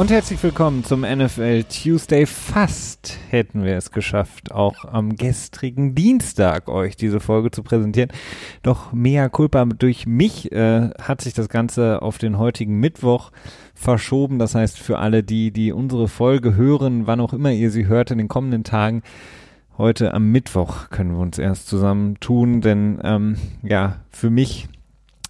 Und herzlich willkommen zum NFL Tuesday. Fast hätten wir es geschafft, auch am gestrigen Dienstag euch diese Folge zu präsentieren. Doch mehr Culpa durch mich äh, hat sich das Ganze auf den heutigen Mittwoch verschoben. Das heißt, für alle die, die unsere Folge hören, wann auch immer ihr sie hört in den kommenden Tagen, heute am Mittwoch können wir uns erst zusammen tun, denn ähm, ja, für mich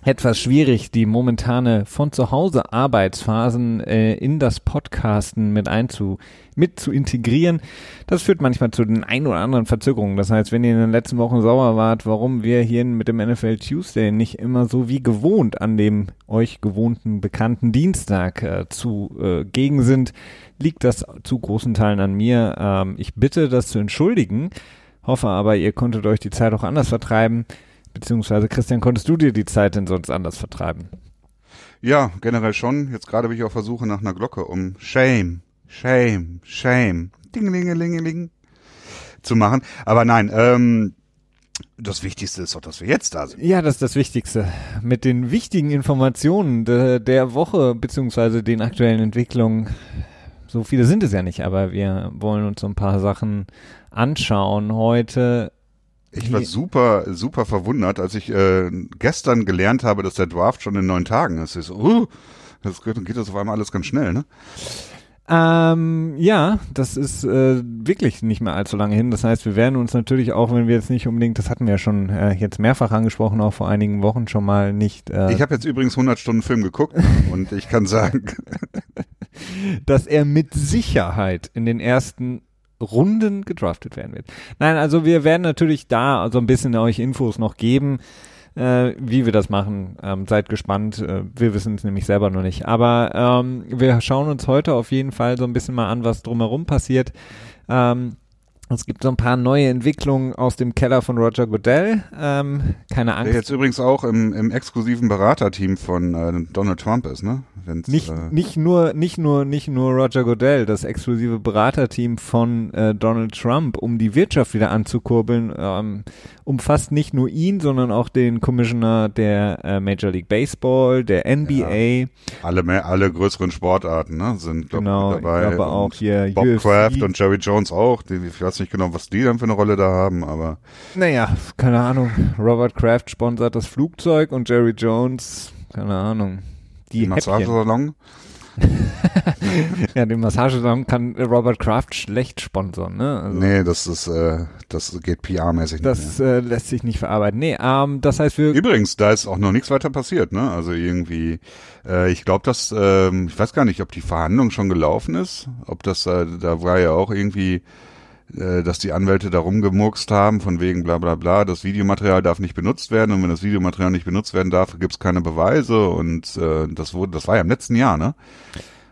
etwas schwierig, die momentane von zu Hause Arbeitsphasen äh, in das Podcasten mit einzu mit zu integrieren. Das führt manchmal zu den ein oder anderen Verzögerungen. Das heißt, wenn ihr in den letzten Wochen sauer wart, warum wir hier mit dem NFL Tuesday nicht immer so wie gewohnt an dem euch gewohnten bekannten Dienstag äh, zu äh, sind, liegt das zu großen Teilen an mir. Ähm, ich bitte, das zu entschuldigen. Hoffe aber, ihr konntet euch die Zeit auch anders vertreiben. Beziehungsweise, Christian, konntest du dir die Zeit denn sonst anders vertreiben? Ja, generell schon. Jetzt gerade bin ich auf der Suche nach einer Glocke, um Shame, Shame, Shame, Dingelingelingeling zu machen. Aber nein, ähm, das Wichtigste ist doch, dass wir jetzt da sind. Ja, das ist das Wichtigste. Mit den wichtigen Informationen de, der Woche, beziehungsweise den aktuellen Entwicklungen. So viele sind es ja nicht, aber wir wollen uns so ein paar Sachen anschauen heute. Ich war super, super verwundert, als ich äh, gestern gelernt habe, dass der Draft schon in neun Tagen ist. Ich so, uh, das geht, geht das auf einmal alles ganz schnell, ne? Ähm, ja, das ist äh, wirklich nicht mehr allzu lange hin. Das heißt, wir werden uns natürlich auch, wenn wir jetzt nicht unbedingt, das hatten wir ja schon äh, jetzt mehrfach angesprochen, auch vor einigen Wochen schon mal nicht. Äh, ich habe jetzt übrigens 100 Stunden Film geguckt und ich kann sagen, dass er mit Sicherheit in den ersten Runden gedraftet werden wird. Nein, also wir werden natürlich da so ein bisschen euch Infos noch geben, äh, wie wir das machen. Ähm, seid gespannt. Äh, wir wissen es nämlich selber noch nicht. Aber ähm, wir schauen uns heute auf jeden Fall so ein bisschen mal an, was drumherum passiert. Ähm, es gibt so ein paar neue Entwicklungen aus dem Keller von Roger Goodell. Ähm, keine Angst. Der jetzt übrigens auch im, im exklusiven Beraterteam von äh, Donald Trump ist, ne? Wenn's, nicht, äh nicht nur, nicht nur, nicht nur Roger Goodell, das exklusive Beraterteam von äh, Donald Trump, um die Wirtschaft wieder anzukurbeln, ähm, umfasst nicht nur ihn, sondern auch den Commissioner der äh, Major League Baseball, der NBA. Ja. Alle mehr, alle größeren Sportarten, ne? Sind glaub, genau, dabei. Glaube auch hier Bob UFC. Kraft und Jerry Jones auch. Die, ich weiß nicht genau, was die dann für eine Rolle da haben, aber. Naja, keine Ahnung. Robert Kraft sponsert das Flugzeug und Jerry Jones, keine Ahnung. Die, die Massagesalon. ja, den Massagesalon kann Robert Kraft schlecht sponsern, ne? Also, nee, das ist, äh, das geht PR-mäßig nicht. Das äh, lässt sich nicht verarbeiten. Nee, ähm, das heißt wir. Übrigens, da ist auch noch nichts weiter passiert, ne? Also irgendwie, äh, ich glaube, dass, äh, ich weiß gar nicht, ob die Verhandlung schon gelaufen ist, ob das, äh, da war ja auch irgendwie dass die Anwälte da rumgemurkst haben, von wegen bla bla bla, das Videomaterial darf nicht benutzt werden und wenn das Videomaterial nicht benutzt werden darf, gibt's keine Beweise und äh, das wurde, das war ja im letzten Jahr, ne?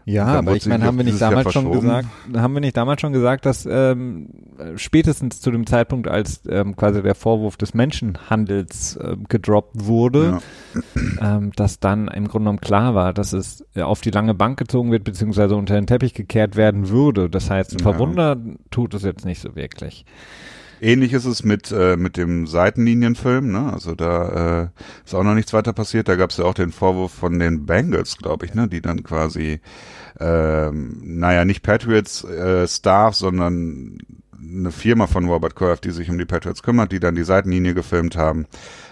Ja, aber ich meine, haben wir nicht damals schon gesagt, haben wir nicht damals schon gesagt, dass ähm, spätestens zu dem Zeitpunkt, als ähm, quasi der Vorwurf des Menschenhandels äh, gedroppt wurde, ja. ähm, dass dann im Grunde genommen klar war, dass es auf die lange Bank gezogen wird, beziehungsweise unter den Teppich gekehrt werden würde. Das heißt, ja. tut es jetzt nicht so wirklich. Ähnlich ist es mit, äh, mit dem Seitenlinienfilm, ne? Also da äh, ist auch noch nichts weiter passiert. Da gab es ja auch den Vorwurf von den Bengals, glaube ich, ne? Die dann quasi, ähm, naja, nicht Patriots äh, Staff, sondern eine Firma von Robert Kraft, die sich um die Patriots kümmert, die dann die Seitenlinie gefilmt haben.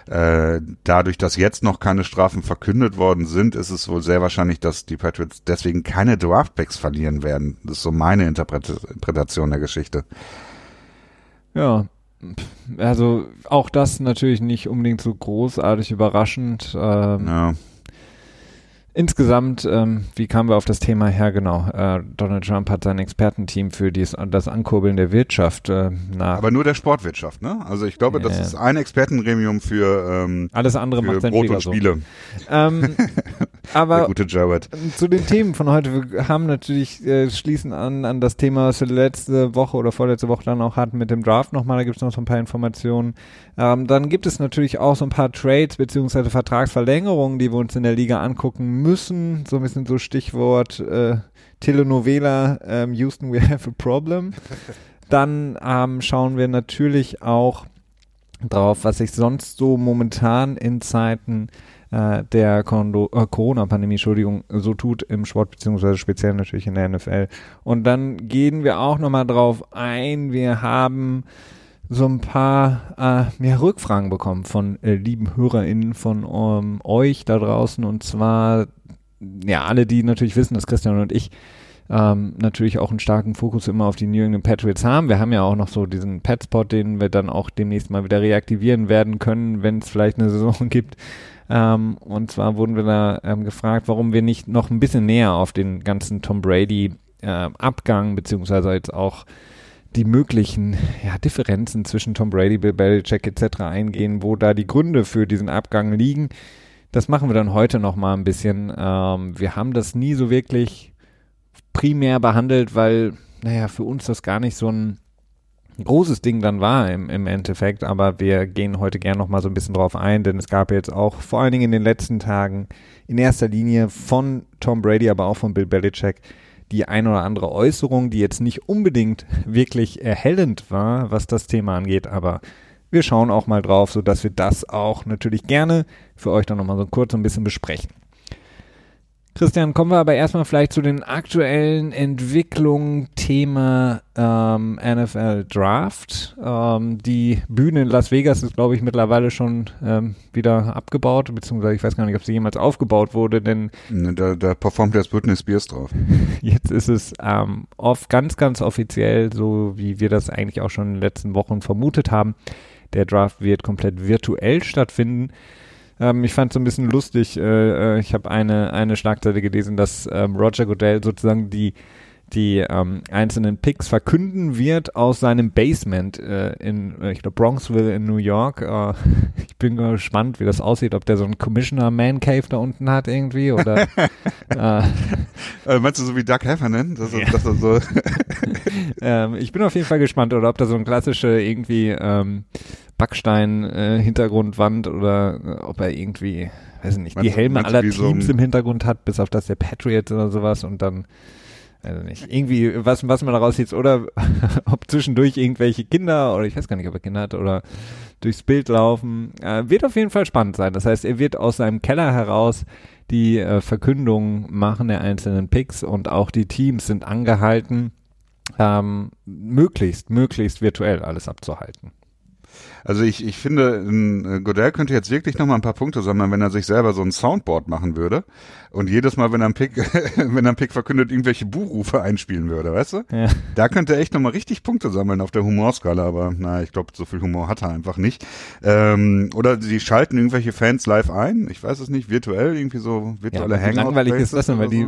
Äh, dadurch, dass jetzt noch keine Strafen verkündet worden sind, ist es wohl sehr wahrscheinlich, dass die Patriots deswegen keine Draftbacks verlieren werden. Das ist so meine Interpretation der Geschichte. Ja, also auch das natürlich nicht unbedingt so großartig überraschend. Ähm, ja. Insgesamt, ähm, wie kamen wir auf das Thema her? Genau, äh, Donald Trump hat sein Expertenteam für dies, das Ankurbeln der Wirtschaft äh, nach. Aber nur der Sportwirtschaft, ne? Also ich glaube, yeah. das ist ein Expertengremium für ähm, alles andere für macht sein Brot und Spiele. So. Ähm, aber der gute Jared. zu den Themen von heute, wir haben natürlich äh, schließen an an das Thema, was wir letzte Woche oder vorletzte Woche dann auch hatten mit dem Draft nochmal. Da gibt es noch so ein paar Informationen. Ähm, dann gibt es natürlich auch so ein paar Trades beziehungsweise Vertragsverlängerungen, die wir uns in der Liga angucken müssen. So ein bisschen so Stichwort äh, Telenovela ähm, Houston, we have a problem. Dann ähm, schauen wir natürlich auch drauf, was sich sonst so momentan in Zeiten äh, der äh, Corona-Pandemie, Entschuldigung, so tut im Sport, beziehungsweise speziell natürlich in der NFL. Und dann gehen wir auch nochmal drauf ein, wir haben so ein paar äh, mehr Rückfragen bekommen von äh, lieben HörerInnen von ähm, euch da draußen und zwar ja alle, die natürlich wissen, dass Christian und ich ähm, natürlich auch einen starken Fokus immer auf die New England Patriots haben. Wir haben ja auch noch so diesen Petspot, den wir dann auch demnächst mal wieder reaktivieren werden können, wenn es vielleicht eine Saison gibt. Ähm, und zwar wurden wir da ähm, gefragt, warum wir nicht noch ein bisschen näher auf den ganzen Tom Brady äh, Abgang beziehungsweise jetzt auch die möglichen ja, Differenzen zwischen Tom Brady, Bill Belichick etc. eingehen, wo da die Gründe für diesen Abgang liegen. Das machen wir dann heute noch mal ein bisschen. Ähm, wir haben das nie so wirklich primär behandelt, weil, naja, für uns das gar nicht so ein großes Ding dann war im, im Endeffekt, aber wir gehen heute gern noch mal so ein bisschen drauf ein, denn es gab jetzt auch vor allen Dingen in den letzten Tagen in erster Linie von Tom Brady, aber auch von Bill Belichick die ein oder andere Äußerung, die jetzt nicht unbedingt wirklich erhellend war, was das Thema angeht, aber wir schauen auch mal drauf, so dass wir das auch natürlich gerne für euch dann nochmal so kurz ein bisschen besprechen. Christian, kommen wir aber erstmal vielleicht zu den aktuellen Entwicklungen Thema ähm, NFL Draft. Ähm, die Bühne in Las Vegas ist, glaube ich, mittlerweile schon ähm, wieder abgebaut, beziehungsweise ich weiß gar nicht, ob sie jemals aufgebaut wurde, denn ne, da, da performt jetzt Britney Spears drauf. Jetzt ist es ähm, oft ganz, ganz offiziell, so wie wir das eigentlich auch schon in den letzten Wochen vermutet haben. Der Draft wird komplett virtuell stattfinden. Ähm, ich fand es so ein bisschen lustig. Äh, äh, ich habe eine, eine Schlagzeile gelesen, dass ähm, Roger Goodell sozusagen die die ähm, einzelnen Picks verkünden wird aus seinem Basement äh, in, äh, ich glaube, Bronxville in New York. Äh, ich bin gespannt, wie das aussieht, ob der so einen Commissioner Man Cave da unten hat irgendwie oder. äh, äh, meinst du so wie Doug Heffernan? Das, ja. das so ähm, ich bin auf jeden Fall gespannt, oder ob da so ein klassische irgendwie ähm, Backstein-Hintergrundwand äh, oder äh, ob er irgendwie, weiß nicht, meinst die Helme aller Teams so im Hintergrund hat, bis auf das der Patriots oder sowas und dann also nicht. Irgendwie, was, was man daraus sieht, oder ob zwischendurch irgendwelche Kinder, oder ich weiß gar nicht, ob er Kinder hat, oder durchs Bild laufen. Äh, wird auf jeden Fall spannend sein. Das heißt, er wird aus seinem Keller heraus die äh, Verkündung machen der einzelnen Picks und auch die Teams sind angehalten, ähm, möglichst, möglichst virtuell alles abzuhalten. Also ich, ich finde, äh, Godell könnte jetzt wirklich noch mal ein paar Punkte sammeln, wenn er sich selber so ein Soundboard machen würde und jedes Mal, wenn er einen Pick, wenn er einen Pick verkündet, irgendwelche Buchrufe einspielen würde, weißt du? Ja. Da könnte er echt noch mal richtig Punkte sammeln auf der Humorskala, aber na, ich glaube, so viel Humor hat er einfach nicht. Ähm, oder sie schalten irgendwelche Fans live ein, ich weiß es nicht, virtuell, irgendwie so virtuelle ja, Hangout. Langweilig ist das denn, weil die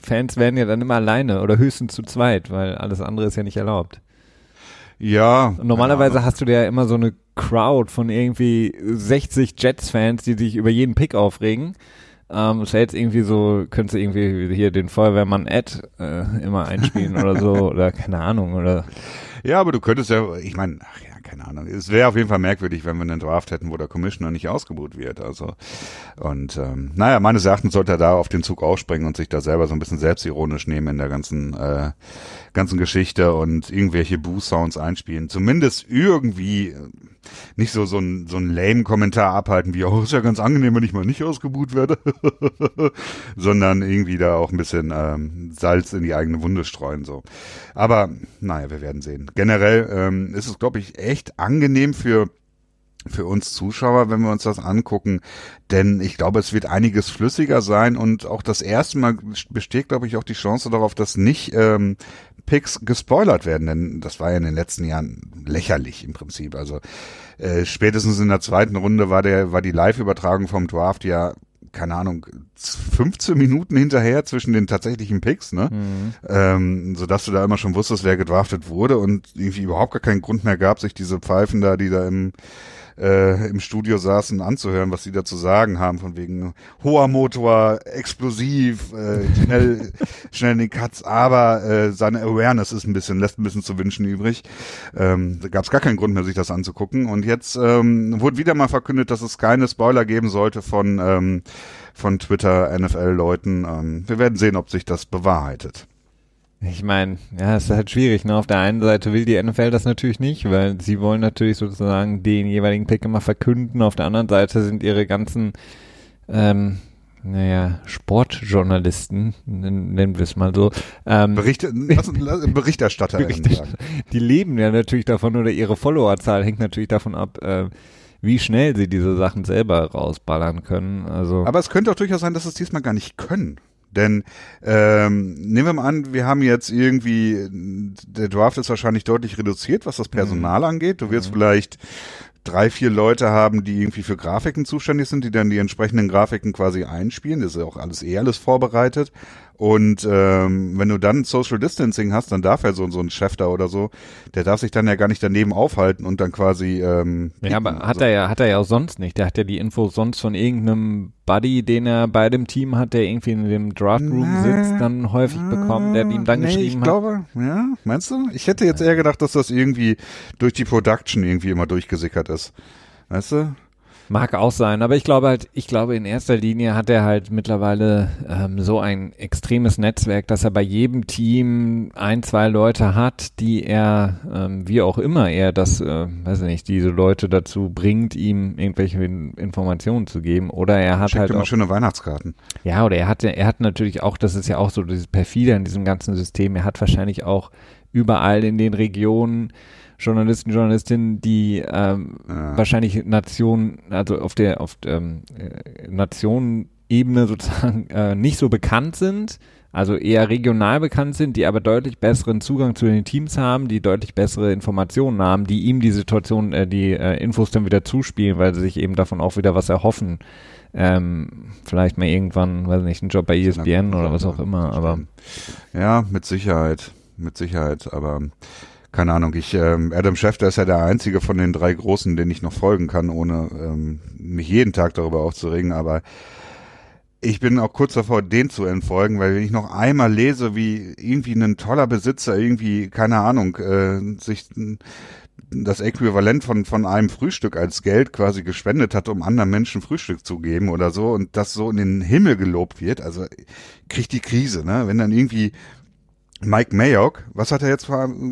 Fans werden ja dann immer alleine oder höchstens zu zweit, weil alles andere ist ja nicht erlaubt. Ja. Normalerweise ja. hast du ja immer so eine Crowd von irgendwie 60 Jets-Fans, die sich über jeden Pick aufregen. Ähm, es wäre jetzt irgendwie so, könntest du irgendwie hier den Feuerwehrmann Ed äh, immer einspielen oder so, oder keine Ahnung, oder. Ja, aber du könntest ja, ich meine, ach ja, keine Ahnung. Es wäre auf jeden Fall merkwürdig, wenn wir einen Draft hätten, wo der Commissioner nicht ausgebucht wird. Also und ähm, naja, meines Erachtens sollte er da auf den Zug ausspringen und sich da selber so ein bisschen selbstironisch nehmen in der ganzen äh, ganzen Geschichte und irgendwelche Boo-Sounds einspielen. Zumindest irgendwie äh, nicht so so ein so ein lame Kommentar abhalten wie oh ist ja ganz angenehm, wenn ich mal nicht ausgebucht werde, sondern irgendwie da auch ein bisschen ähm, Salz in die eigene Wunde streuen so. Aber naja, wir werden sehen. Generell ähm, ist es glaube ich echt angenehm für für uns Zuschauer, wenn wir uns das angucken, denn ich glaube, es wird einiges flüssiger sein und auch das erste Mal besteht, glaube ich, auch die Chance darauf, dass nicht ähm, Picks gespoilert werden, denn das war ja in den letzten Jahren lächerlich im Prinzip. Also äh, spätestens in der zweiten Runde war der war die Live-Übertragung vom Draft ja keine Ahnung, 15 Minuten hinterher zwischen den tatsächlichen Picks, ne? Mhm. Ähm, so dass du da immer schon wusstest, wer gedraftet wurde und irgendwie überhaupt gar keinen Grund mehr gab, sich diese Pfeifen da, die da im äh, im Studio saßen, anzuhören, was sie da zu sagen haben, von wegen hoher Motor, explosiv, äh, schnell, schnell in den Cuts, aber äh, seine Awareness ist ein bisschen, lässt ein bisschen zu wünschen übrig. Ähm, da gab es gar keinen Grund mehr, sich das anzugucken. Und jetzt ähm, wurde wieder mal verkündet, dass es keine Spoiler geben sollte von, ähm, von Twitter-NFL-Leuten. Ähm, wir werden sehen, ob sich das bewahrheitet. Ich meine, ja, es ist halt schwierig. Ne? Auf der einen Seite will die NFL das natürlich nicht, weil sie wollen natürlich sozusagen den jeweiligen Pick immer verkünden. Auf der anderen Seite sind ihre ganzen ähm, naja, Sportjournalisten, nennen wir es mal so. Ähm, Bericht, Berichterstatter. Berichterstatter die leben ja natürlich davon oder ihre Followerzahl hängt natürlich davon ab, äh, wie schnell sie diese Sachen selber rausballern können. Also Aber es könnte auch durchaus sein, dass es diesmal gar nicht können. Denn ähm, nehmen wir mal an, wir haben jetzt irgendwie, der Draft ist wahrscheinlich deutlich reduziert, was das Personal mhm. angeht. Du wirst mhm. vielleicht drei, vier Leute haben, die irgendwie für Grafiken zuständig sind, die dann die entsprechenden Grafiken quasi einspielen. Das ist ja auch alles eh alles vorbereitet. Und ähm, wenn du dann Social Distancing hast, dann darf er so, so ein Chef da oder so, der darf sich dann ja gar nicht daneben aufhalten und dann quasi. Ähm, ja, aber hat so. er ja, hat er ja auch sonst nicht. Der hat ja die Infos sonst von irgendeinem Buddy, den er bei dem Team hat, der irgendwie in dem Draft Room sitzt, dann häufig bekommen, der ihm dann nee, geschrieben ich glaube, ja, meinst du? Ich hätte jetzt eher gedacht, dass das irgendwie durch die Production irgendwie immer durchgesickert ist. Weißt du? Mag auch sein, aber ich glaube halt, ich glaube in erster Linie hat er halt mittlerweile ähm, so ein extremes Netzwerk, dass er bei jedem Team ein, zwei Leute hat, die er, ähm, wie auch immer er das, äh, weiß ich nicht, diese Leute dazu bringt, ihm irgendwelche Informationen zu geben. Oder er hat Schickt halt immer auch, schöne Weihnachtskarten. Ja, oder er hat, er hat natürlich auch, das ist ja auch so dieses perfide in diesem ganzen System. Er hat wahrscheinlich auch überall in den Regionen Journalisten, Journalistinnen, die ähm, ja. wahrscheinlich Nationen, also auf der auf ähm, äh, Nationenebene sozusagen äh, nicht so bekannt sind, also eher regional bekannt sind, die aber deutlich besseren Zugang zu den Teams haben, die deutlich bessere Informationen haben, die ihm die Situation, äh, die äh, Infos dann wieder zuspielen, weil sie sich eben davon auch wieder was erhoffen. Ähm, vielleicht mal irgendwann, weiß nicht, einen Job bei ESPN oder was auch immer, aber. Ja, mit Sicherheit, mit Sicherheit, aber keine Ahnung, ich, ähm, Adam Schefter ist ja der einzige von den drei Großen, den ich noch folgen kann, ohne ähm, mich jeden Tag darüber aufzuregen, aber ich bin auch kurz davor, den zu entfolgen, weil wenn ich noch einmal lese, wie irgendwie ein toller Besitzer irgendwie, keine Ahnung, äh, sich das Äquivalent von, von einem Frühstück als Geld quasi gespendet hat, um anderen Menschen Frühstück zu geben oder so und das so in den Himmel gelobt wird, also kriegt die Krise, ne? Wenn dann irgendwie Mike Mayock, was hat er jetzt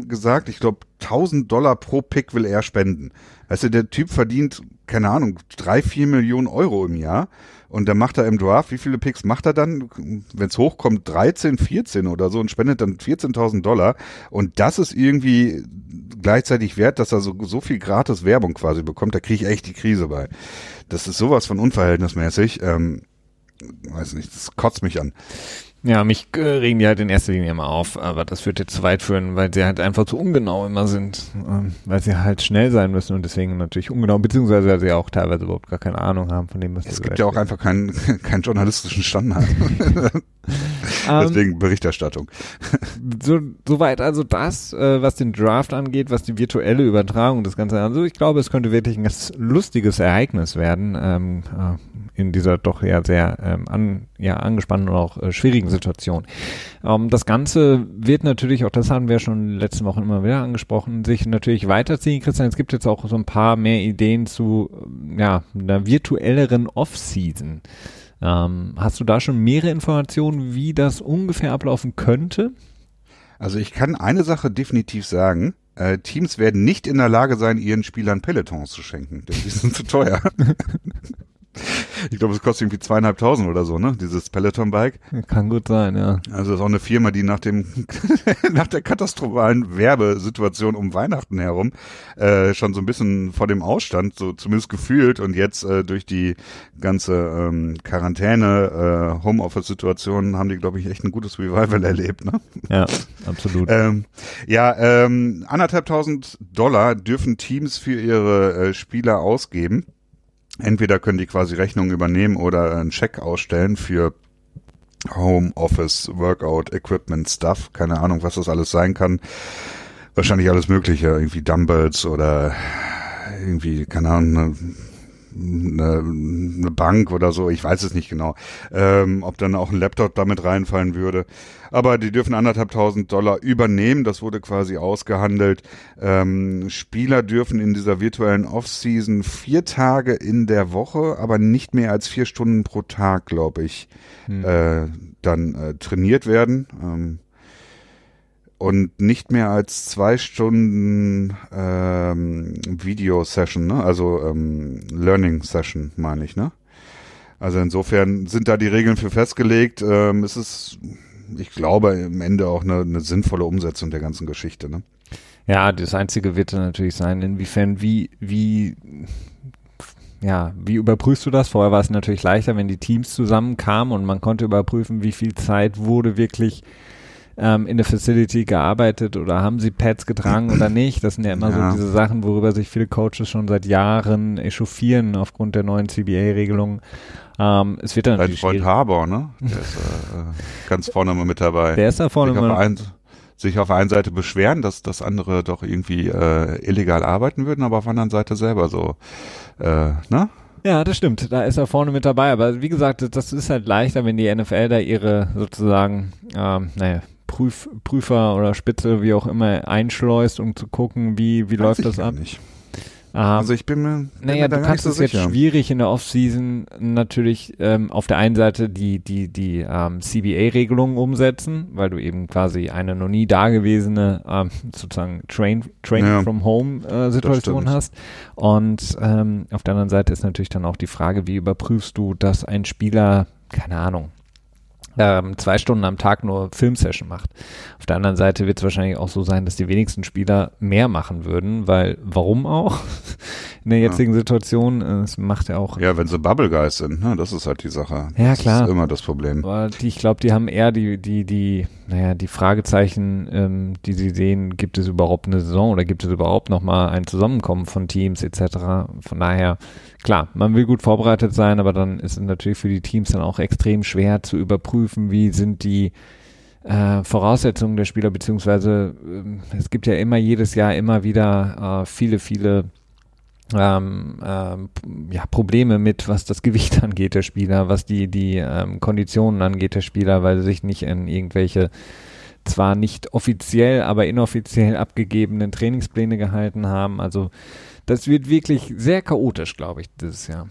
gesagt? Ich glaube, 1000 Dollar pro Pick will er spenden. Du, der Typ verdient, keine Ahnung, drei, vier Millionen Euro im Jahr. Und dann macht er im Draft, wie viele Picks macht er dann? Wenn es hochkommt, 13, 14 oder so und spendet dann 14.000 Dollar. Und das ist irgendwie gleichzeitig wert, dass er so, so viel gratis Werbung quasi bekommt. Da kriege ich echt die Krise bei. Das ist sowas von unverhältnismäßig. Ähm, weiß nicht, das kotzt mich an. Ja, mich äh, regen die halt in erster Linie immer auf, aber das wird jetzt zu weit führen, weil sie halt einfach zu ungenau immer sind, ähm, weil sie halt schnell sein müssen und deswegen natürlich ungenau, beziehungsweise weil sie auch teilweise überhaupt gar keine Ahnung haben von dem, was Es gibt ja auch einfach keinen, keinen journalistischen Standard. Ähm, deswegen Berichterstattung. so, soweit also das, äh, was den Draft angeht, was die virtuelle Übertragung des Ganzen Also ich glaube, es könnte wirklich ein ganz lustiges Ereignis werden, ähm, äh, in dieser doch ja sehr ähm, an, ja, angespannten und auch äh, schwierigen Situation. Ähm, das Ganze wird natürlich, auch das haben wir schon letzte Woche immer wieder angesprochen, sich natürlich weiterziehen. Christian, es gibt jetzt auch so ein paar mehr Ideen zu ja, einer virtuelleren Off-Season. Ähm, hast du da schon mehrere Informationen, wie das ungefähr ablaufen könnte? Also ich kann eine Sache definitiv sagen. Äh, Teams werden nicht in der Lage sein, ihren Spielern Pelotons zu schenken, denn die sind zu teuer. Ich glaube, es kostet irgendwie zweieinhalbtausend oder so, ne? Dieses Peloton-Bike. Kann gut sein, ja. Also das ist auch eine Firma, die nach dem nach der katastrophalen Werbesituation um Weihnachten herum äh, schon so ein bisschen vor dem Ausstand, so zumindest gefühlt und jetzt äh, durch die ganze ähm, Quarantäne, äh, Homeoffice-Situation haben die, glaube ich, echt ein gutes Revival erlebt, ne? Ja, absolut. ähm, ja, ähm, anderthalbtausend Dollar dürfen Teams für ihre äh, Spieler ausgeben. Entweder können die quasi Rechnungen übernehmen oder einen Scheck ausstellen für Home Office, Workout, Equipment, Stuff, keine Ahnung, was das alles sein kann. Wahrscheinlich alles Mögliche, irgendwie Dumbbells oder irgendwie, keine Ahnung, eine, eine Bank oder so, ich weiß es nicht genau, ähm, ob dann auch ein Laptop damit reinfallen würde. Aber die dürfen anderthalbtausend Dollar übernehmen, das wurde quasi ausgehandelt. Ähm, Spieler dürfen in dieser virtuellen Off-Season vier Tage in der Woche, aber nicht mehr als vier Stunden pro Tag, glaube ich, hm. äh, dann äh, trainiert werden. Ähm, und nicht mehr als zwei Stunden ähm, Video-Session, ne? also ähm, Learning-Session, meine ich, ne? Also insofern sind da die Regeln für festgelegt. Ähm, es ist, ich glaube, im Ende auch eine, eine sinnvolle Umsetzung der ganzen Geschichte. Ne? Ja, das Einzige wird dann natürlich sein, inwiefern, wie, wie, ja, wie überprüfst du das? Vorher war es natürlich leichter, wenn die Teams zusammenkamen und man konnte überprüfen, wie viel Zeit wurde wirklich ähm, in der Facility gearbeitet oder haben sie Pads getragen oder nicht. Das sind ja immer ja. so diese Sachen, worüber sich viele Coaches schon seit Jahren echauffieren aufgrund der neuen CBA-Regelungen. Ähm, es wird dann Dein Freund Harbour, ne? Der ist äh, ganz vorne mal mit dabei. Der ist da vorne mal sich auf der einen Seite beschweren, dass, dass andere doch irgendwie äh, illegal arbeiten würden, aber auf der anderen Seite selber so, äh, ne? Ja, das stimmt. Da ist er vorne mit dabei. Aber wie gesagt, das ist halt leichter, wenn die NFL da ihre sozusagen, ähm, naja, Prüf, Prüfer oder Spitze, wie auch immer, einschleust, um zu gucken, wie, wie läuft das ab. Nicht. Ah, also ich bin mir, bin naja, mir du kannst es so jetzt schwierig in der Offseason natürlich ähm, auf der einen Seite die die die ähm, CBA-Regelungen umsetzen, weil du eben quasi eine noch nie dagewesene ähm, sozusagen Train Training ja, from Home äh, Situation hast. Und ähm, auf der anderen Seite ist natürlich dann auch die Frage, wie überprüfst du, dass ein Spieler keine Ahnung ähm, zwei Stunden am Tag nur Filmsession macht. Auf der anderen Seite wird es wahrscheinlich auch so sein, dass die wenigsten Spieler mehr machen würden, weil warum auch? In der jetzigen ja. Situation, äh, es macht ja auch. Ja, wenn sie Bubble Guys sind, ne, das ist halt die Sache. Ja, klar. Das ist immer das Problem. Aber die, ich glaube, die haben eher die, die, die, naja, die Fragezeichen, ähm, die sie sehen, gibt es überhaupt eine Saison oder gibt es überhaupt nochmal ein Zusammenkommen von Teams etc. Von daher, klar, man will gut vorbereitet sein, aber dann ist es natürlich für die Teams dann auch extrem schwer zu überprüfen, wie sind die äh, Voraussetzungen der Spieler, beziehungsweise äh, es gibt ja immer jedes Jahr immer wieder äh, viele, viele ähm, ähm, ja, Probleme mit, was das Gewicht angeht der Spieler, was die, die ähm, Konditionen angeht der Spieler, weil sie sich nicht in irgendwelche zwar nicht offiziell, aber inoffiziell abgegebenen Trainingspläne gehalten haben. Also das wird wirklich sehr chaotisch, glaube ich, dieses Jahr.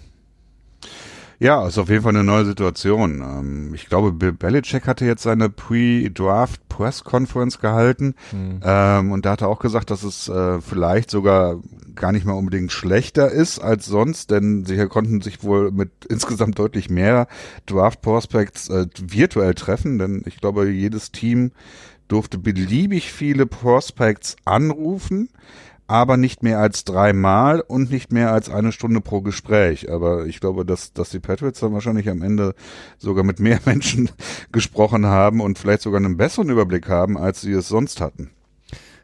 Ja, ist auf jeden Fall eine neue Situation. Ähm, ich glaube, Bill Belichick hatte jetzt seine Pre-Draft Press Conference gehalten mhm. und da hat er auch gesagt, dass es äh, vielleicht sogar gar nicht mal unbedingt schlechter ist als sonst, denn sie konnten sich wohl mit insgesamt deutlich mehr Draft Prospects äh, virtuell treffen, denn ich glaube, jedes Team durfte beliebig viele Prospects anrufen aber nicht mehr als dreimal und nicht mehr als eine Stunde pro Gespräch. Aber ich glaube, dass, dass die Patriots dann wahrscheinlich am Ende sogar mit mehr Menschen gesprochen haben und vielleicht sogar einen besseren Überblick haben, als sie es sonst hatten.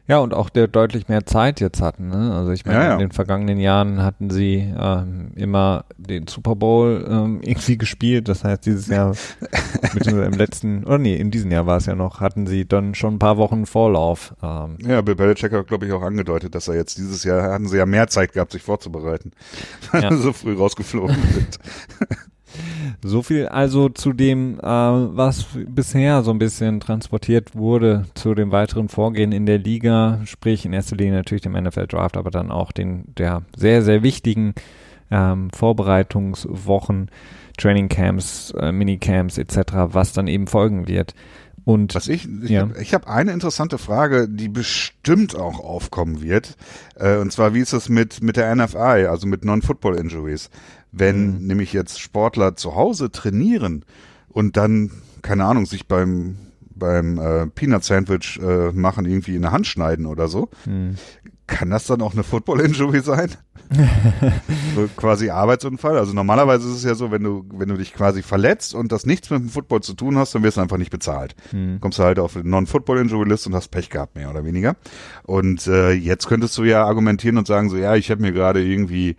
Ja, und auch der deutlich mehr Zeit jetzt hatten. Ne? Also ich meine, ja, ja. in den vergangenen Jahren hatten sie ähm, immer den Super Bowl ähm, irgendwie gespielt. Das heißt, dieses Jahr, beziehungsweise im letzten, oder nee, in diesem Jahr war es ja noch, hatten sie dann schon ein paar Wochen Vorlauf. Ähm. Ja, Bill Belichick hat, glaube ich, auch angedeutet, dass er jetzt dieses Jahr, hatten sie ja mehr Zeit gehabt, sich vorzubereiten, weil ja. so früh rausgeflogen sind. So viel also zu dem, äh, was bisher so ein bisschen transportiert wurde zu dem weiteren Vorgehen in der Liga, sprich in erster Linie natürlich dem NFL Draft, aber dann auch den der sehr, sehr wichtigen ähm, Vorbereitungswochen, Trainingcamps, äh, Minicamps etc., was dann eben folgen wird. Und was ich, ich ja. habe hab eine interessante Frage, die bestimmt auch aufkommen wird. Äh, und zwar, wie ist es mit, mit der NFI, also mit Non-Football Injuries? Wenn mhm. nämlich jetzt Sportler zu Hause trainieren und dann, keine Ahnung, sich beim beim äh, Peanut Sandwich äh, machen irgendwie in der Hand schneiden oder so, mhm. kann das dann auch eine Football Injury sein? so quasi Arbeitsunfall. Also normalerweise ist es ja so, wenn du, wenn du dich quasi verletzt und das nichts mit dem Football zu tun hast, dann wirst du einfach nicht bezahlt. Mhm. Kommst du halt auf eine Non-Football-Injury-List und hast Pech gehabt, mehr oder weniger. Und äh, jetzt könntest du ja argumentieren und sagen so, ja, ich habe mir gerade irgendwie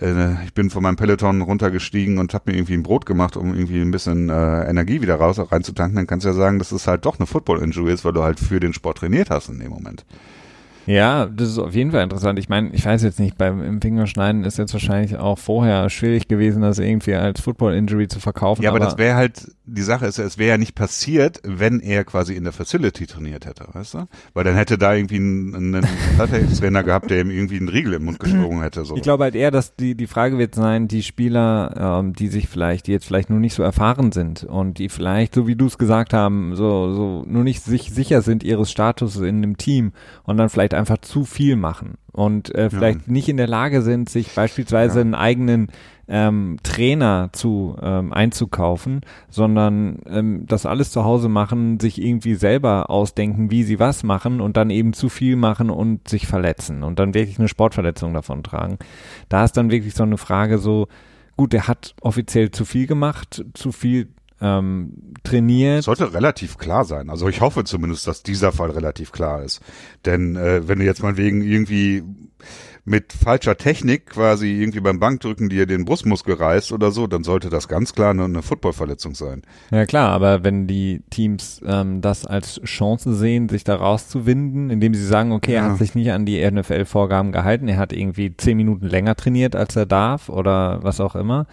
äh, ich bin von meinem Peloton runtergestiegen und habe mir irgendwie ein Brot gemacht, um irgendwie ein bisschen äh, Energie wieder raus reinzutanken, dann kannst du ja sagen, dass es halt doch eine Football-Injury ist, weil du halt für den Sport trainiert hast in dem Moment. Ja, das ist auf jeden Fall interessant. Ich meine, ich weiß jetzt nicht, beim im Fingerschneiden ist jetzt wahrscheinlich auch vorher schwierig gewesen, das irgendwie als Football-Injury zu verkaufen. Ja, aber, aber das wäre halt, die Sache ist, es wäre ja nicht passiert, wenn er quasi in der Facility trainiert hätte, weißt du? Weil dann hätte da irgendwie ein, ein Trainer gehabt, der ihm irgendwie einen Riegel im Mund gesprungen hätte. So. Ich glaube halt eher, dass die, die Frage wird sein, die Spieler, ähm, die sich vielleicht, die jetzt vielleicht nur nicht so erfahren sind und die vielleicht, so wie du es gesagt haben, so, so nur nicht sich sicher sind ihres Status in einem Team und dann vielleicht einfach zu viel machen und äh, vielleicht ja. nicht in der Lage sind, sich beispielsweise ja. einen eigenen ähm, Trainer zu ähm, einzukaufen, sondern ähm, das alles zu Hause machen, sich irgendwie selber ausdenken, wie sie was machen und dann eben zu viel machen und sich verletzen und dann wirklich eine Sportverletzung davon tragen. Da ist dann wirklich so eine Frage so, gut, der hat offiziell zu viel gemacht, zu viel ähm, trainiert. Sollte relativ klar sein. Also ich hoffe zumindest, dass dieser Fall relativ klar ist. Denn äh, wenn du jetzt mal wegen irgendwie mit falscher Technik quasi irgendwie beim Bankdrücken dir den Brustmuskel reißt oder so, dann sollte das ganz klar eine, eine Footballverletzung sein. Ja klar, aber wenn die Teams ähm, das als Chance sehen, sich da rauszuwinden, indem sie sagen, okay, ja. er hat sich nicht an die NFL-Vorgaben gehalten, er hat irgendwie zehn Minuten länger trainiert, als er darf oder was auch immer.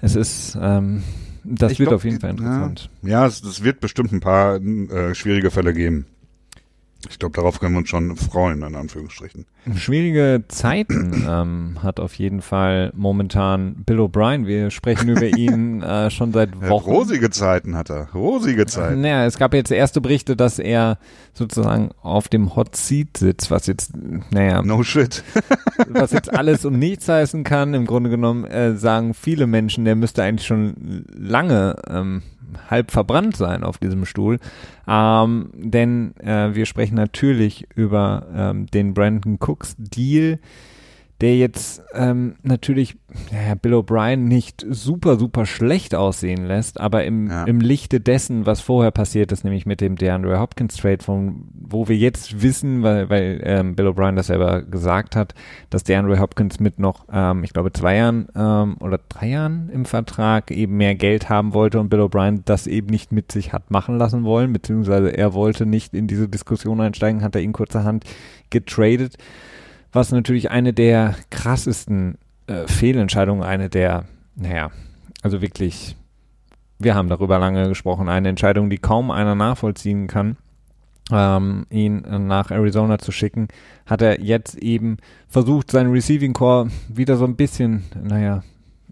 Es ist, ähm, das ich wird glaub, auf jeden Fall interessant. Ja, ja es, es, wird bestimmt ein paar äh, schwierige Fälle geben. Ich glaube, darauf können wir uns schon freuen, in Anführungsstrichen. Schwierige Zeiten ähm, hat auf jeden Fall momentan Bill O'Brien. Wir sprechen über ihn äh, schon seit Wochen. Rosige Zeiten hat er. Rosige Zeiten. Naja, es gab jetzt erste Berichte, dass er sozusagen auf dem Hot Seat sitzt, was jetzt, naja. No shit. was jetzt alles und nichts heißen kann. Im Grunde genommen äh, sagen viele Menschen, der müsste eigentlich schon lange ähm, halb verbrannt sein auf diesem Stuhl. Ähm, denn äh, wir sprechen natürlich über ähm, den Brandon Cooks Deal der jetzt ähm, natürlich ja, Bill O'Brien nicht super, super schlecht aussehen lässt, aber im, ja. im Lichte dessen, was vorher passiert ist, nämlich mit dem DeAndre Hopkins Trade, von wo wir jetzt wissen, weil, weil ähm, Bill O'Brien das selber gesagt hat, dass DeAndre Hopkins mit noch, ähm, ich glaube, zwei Jahren ähm, oder drei Jahren im Vertrag eben mehr Geld haben wollte und Bill O'Brien das eben nicht mit sich hat machen lassen wollen, beziehungsweise er wollte nicht in diese Diskussion einsteigen, hat er ihn kurzerhand getradet was natürlich eine der krassesten äh, Fehlentscheidungen, eine der, naja, also wirklich, wir haben darüber lange gesprochen, eine Entscheidung, die kaum einer nachvollziehen kann, ähm, ihn nach Arizona zu schicken, hat er jetzt eben versucht, seinen Receiving Core wieder so ein bisschen, naja,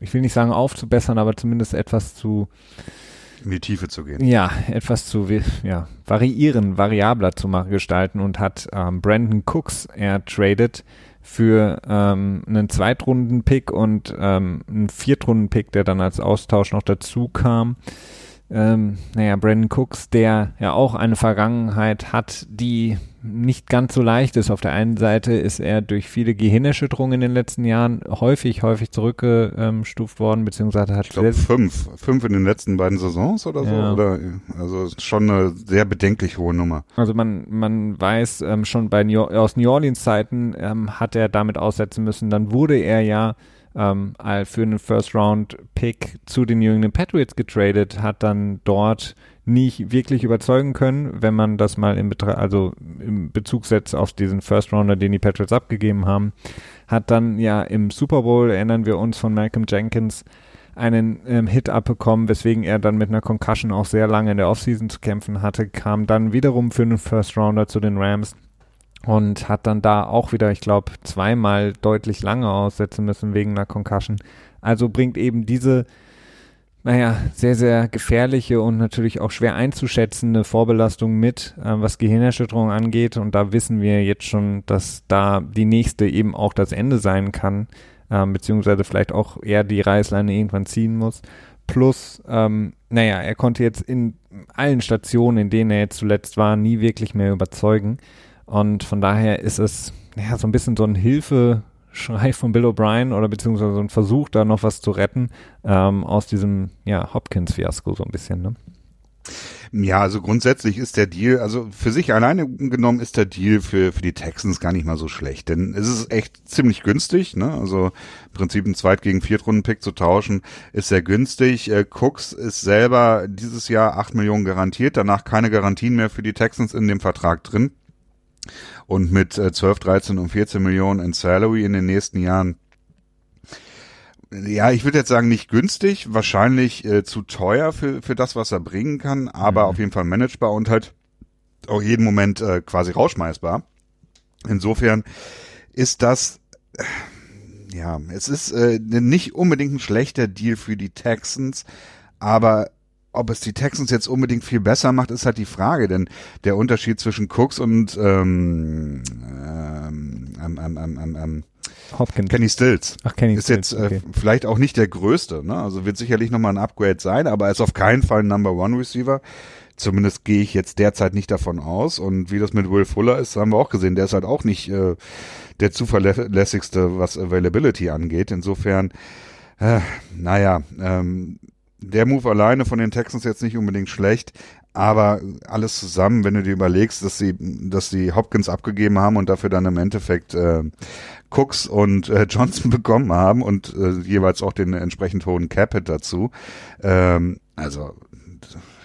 ich will nicht sagen aufzubessern, aber zumindest etwas zu in die Tiefe zu gehen. Ja, etwas zu ja, variieren, variabler zu machen, gestalten und hat ähm, Brandon Cooks ertradet für ähm, einen Zweitrunden-Pick und ähm, einen Viertrunden-Pick, der dann als Austausch noch dazu kam ähm, naja, Brandon Cooks, der ja auch eine Vergangenheit hat, die nicht ganz so leicht ist. Auf der einen Seite ist er durch viele Gehirnerschütterungen in den letzten Jahren häufig, häufig zurückgestuft worden, beziehungsweise hat ich glaube fünf, fünf in den letzten beiden Saisons oder so, ja. oder also schon eine sehr bedenklich hohe Nummer. Also man man weiß ähm, schon bei New, aus New Orleans Zeiten ähm, hat er damit aussetzen müssen. Dann wurde er ja ähm, für einen First-Round-Pick zu den New England Patriots getradet, hat dann dort nicht wirklich überzeugen können, wenn man das mal in, Betra also im Bezug setzt auf diesen First Rounder, den die Patriots abgegeben haben, hat dann ja im Super Bowl, erinnern wir uns von Malcolm Jenkins, einen ähm, Hit abbekommen, weswegen er dann mit einer Concussion auch sehr lange in der Offseason zu kämpfen hatte, kam dann wiederum für einen First Rounder zu den Rams und hat dann da auch wieder, ich glaube, zweimal deutlich lange aussetzen müssen wegen einer Concussion. Also bringt eben diese, naja, sehr, sehr gefährliche und natürlich auch schwer einzuschätzende Vorbelastung mit, äh, was Gehirnerschütterung angeht. Und da wissen wir jetzt schon, dass da die nächste eben auch das Ende sein kann, äh, beziehungsweise vielleicht auch eher die Reißleine irgendwann ziehen muss. Plus, ähm, naja, er konnte jetzt in allen Stationen, in denen er jetzt zuletzt war, nie wirklich mehr überzeugen. Und von daher ist es ja so ein bisschen so ein Hilfeschrei von Bill O'Brien oder beziehungsweise so ein Versuch, da noch was zu retten ähm, aus diesem ja, Hopkins-Fiasko so ein bisschen. Ne? Ja, also grundsätzlich ist der Deal, also für sich alleine genommen ist der Deal für, für die Texans gar nicht mal so schlecht, denn es ist echt ziemlich günstig, ne? Also im Prinzip einen Zweit- gegen Viertrunden-Pick zu tauschen, ist sehr günstig. Äh, Cooks ist selber dieses Jahr acht Millionen garantiert, danach keine Garantien mehr für die Texans in dem Vertrag drin. Und mit äh, 12, 13 und 14 Millionen in Salary in den nächsten Jahren ja, ich würde jetzt sagen, nicht günstig, wahrscheinlich äh, zu teuer für, für das, was er bringen kann, aber mhm. auf jeden Fall managebar und halt auch jeden Moment äh, quasi rausschmeißbar. Insofern ist das, äh, ja, es ist äh, nicht unbedingt ein schlechter Deal für die Texans, aber ob es die Texans jetzt unbedingt viel besser macht, ist halt die Frage, denn der Unterschied zwischen Cooks und ähm, ähm, ähm, ähm, ähm, ähm, Hopkins. Kenny Stills Ach, Kenny ist Stills, jetzt äh, okay. vielleicht auch nicht der größte, ne? Also wird sicherlich nochmal ein Upgrade sein, aber er ist auf keinen Fall ein Number One Receiver. Zumindest gehe ich jetzt derzeit nicht davon aus. Und wie das mit Will Fuller ist, haben wir auch gesehen. Der ist halt auch nicht äh, der zuverlässigste, was Availability angeht. Insofern, äh, naja, ähm, der Move alleine von den Texans jetzt nicht unbedingt schlecht, aber alles zusammen, wenn du dir überlegst, dass sie, dass sie Hopkins abgegeben haben und dafür dann im Endeffekt äh, Cooks und äh, Johnson bekommen haben und äh, jeweils auch den entsprechend hohen Capit dazu. Ähm, also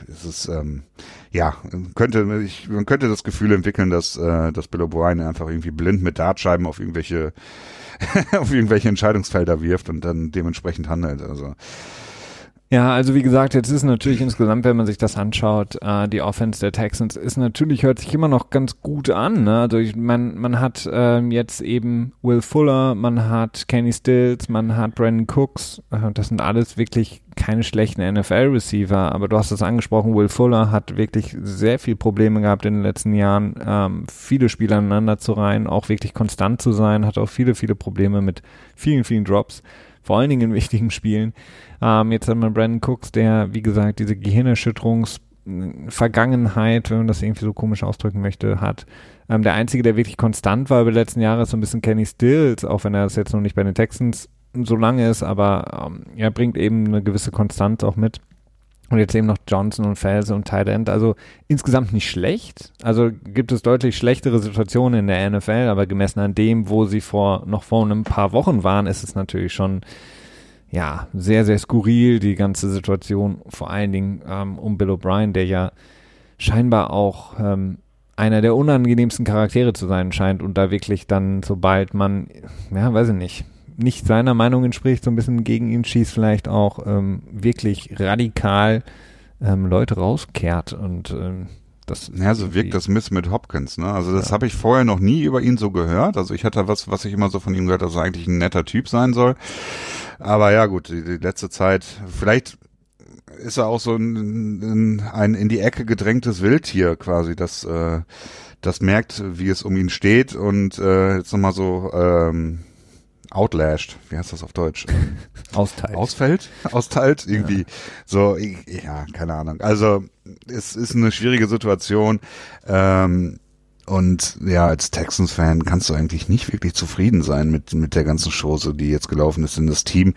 es ist ähm, ja könnte ich, man könnte das Gefühl entwickeln, dass äh, dass Bill O'Brien einfach irgendwie blind mit Dartscheiben auf irgendwelche auf irgendwelche Entscheidungsfelder wirft und dann dementsprechend handelt. Also Ja, also wie gesagt, jetzt ist natürlich insgesamt, wenn man sich das anschaut, äh, die Offense der Texans ist natürlich, hört sich immer noch ganz gut an. Ne? Also ich, man, man hat ähm, jetzt eben Will Fuller, man hat Kenny Stills, man hat Brandon Cooks. Äh, das sind alles wirklich keine schlechten NFL-Receiver, aber du hast es angesprochen, Will Fuller hat wirklich sehr viel Probleme gehabt in den letzten Jahren, ähm, viele Spiele aneinander zu reihen, auch wirklich konstant zu sein, hat auch viele, viele Probleme mit vielen, vielen Drops vor allen Dingen in wichtigen Spielen. Ähm, jetzt hat man Brandon Cooks, der, wie gesagt, diese Gehirnerschütterungs-Vergangenheit, wenn man das irgendwie so komisch ausdrücken möchte, hat. Ähm, der einzige, der wirklich konstant war über die letzten Jahre, ist so ein bisschen Kenny Stills, auch wenn er das jetzt noch nicht bei den Texans so lange ist, aber ähm, er bringt eben eine gewisse Konstanz auch mit. Und jetzt eben noch Johnson und Felsen und Tight End. Also insgesamt nicht schlecht. Also gibt es deutlich schlechtere Situationen in der NFL, aber gemessen an dem, wo sie vor noch vor einem paar Wochen waren, ist es natürlich schon ja sehr, sehr skurril, die ganze Situation. Vor allen Dingen ähm, um Bill O'Brien, der ja scheinbar auch ähm, einer der unangenehmsten Charaktere zu sein scheint und da wirklich dann, sobald man, ja, weiß ich nicht, nicht seiner Meinung entspricht, so ein bisschen gegen ihn schießt, vielleicht auch ähm, wirklich radikal ähm, Leute rauskehrt und ähm, das ja, so wirkt das Miss mit Hopkins, ne? Also das ja. habe ich vorher noch nie über ihn so gehört. Also ich hatte was, was ich immer so von ihm gehört, dass er eigentlich ein netter Typ sein soll. Aber ja, gut, die, die letzte Zeit, vielleicht ist er auch so ein, ein in die Ecke gedrängtes Wildtier quasi, das äh, das merkt, wie es um ihn steht und äh, jetzt nochmal so ähm, outlashed, wie heißt das auf Deutsch? Austeilt. Ausfällt? Austeilt? Irgendwie ja. so, ja, keine Ahnung. Also es ist eine schwierige Situation. Ähm, und ja, als Texans-Fan kannst du eigentlich nicht wirklich zufrieden sein mit, mit der ganzen Chose, die jetzt gelaufen ist. Denn das Team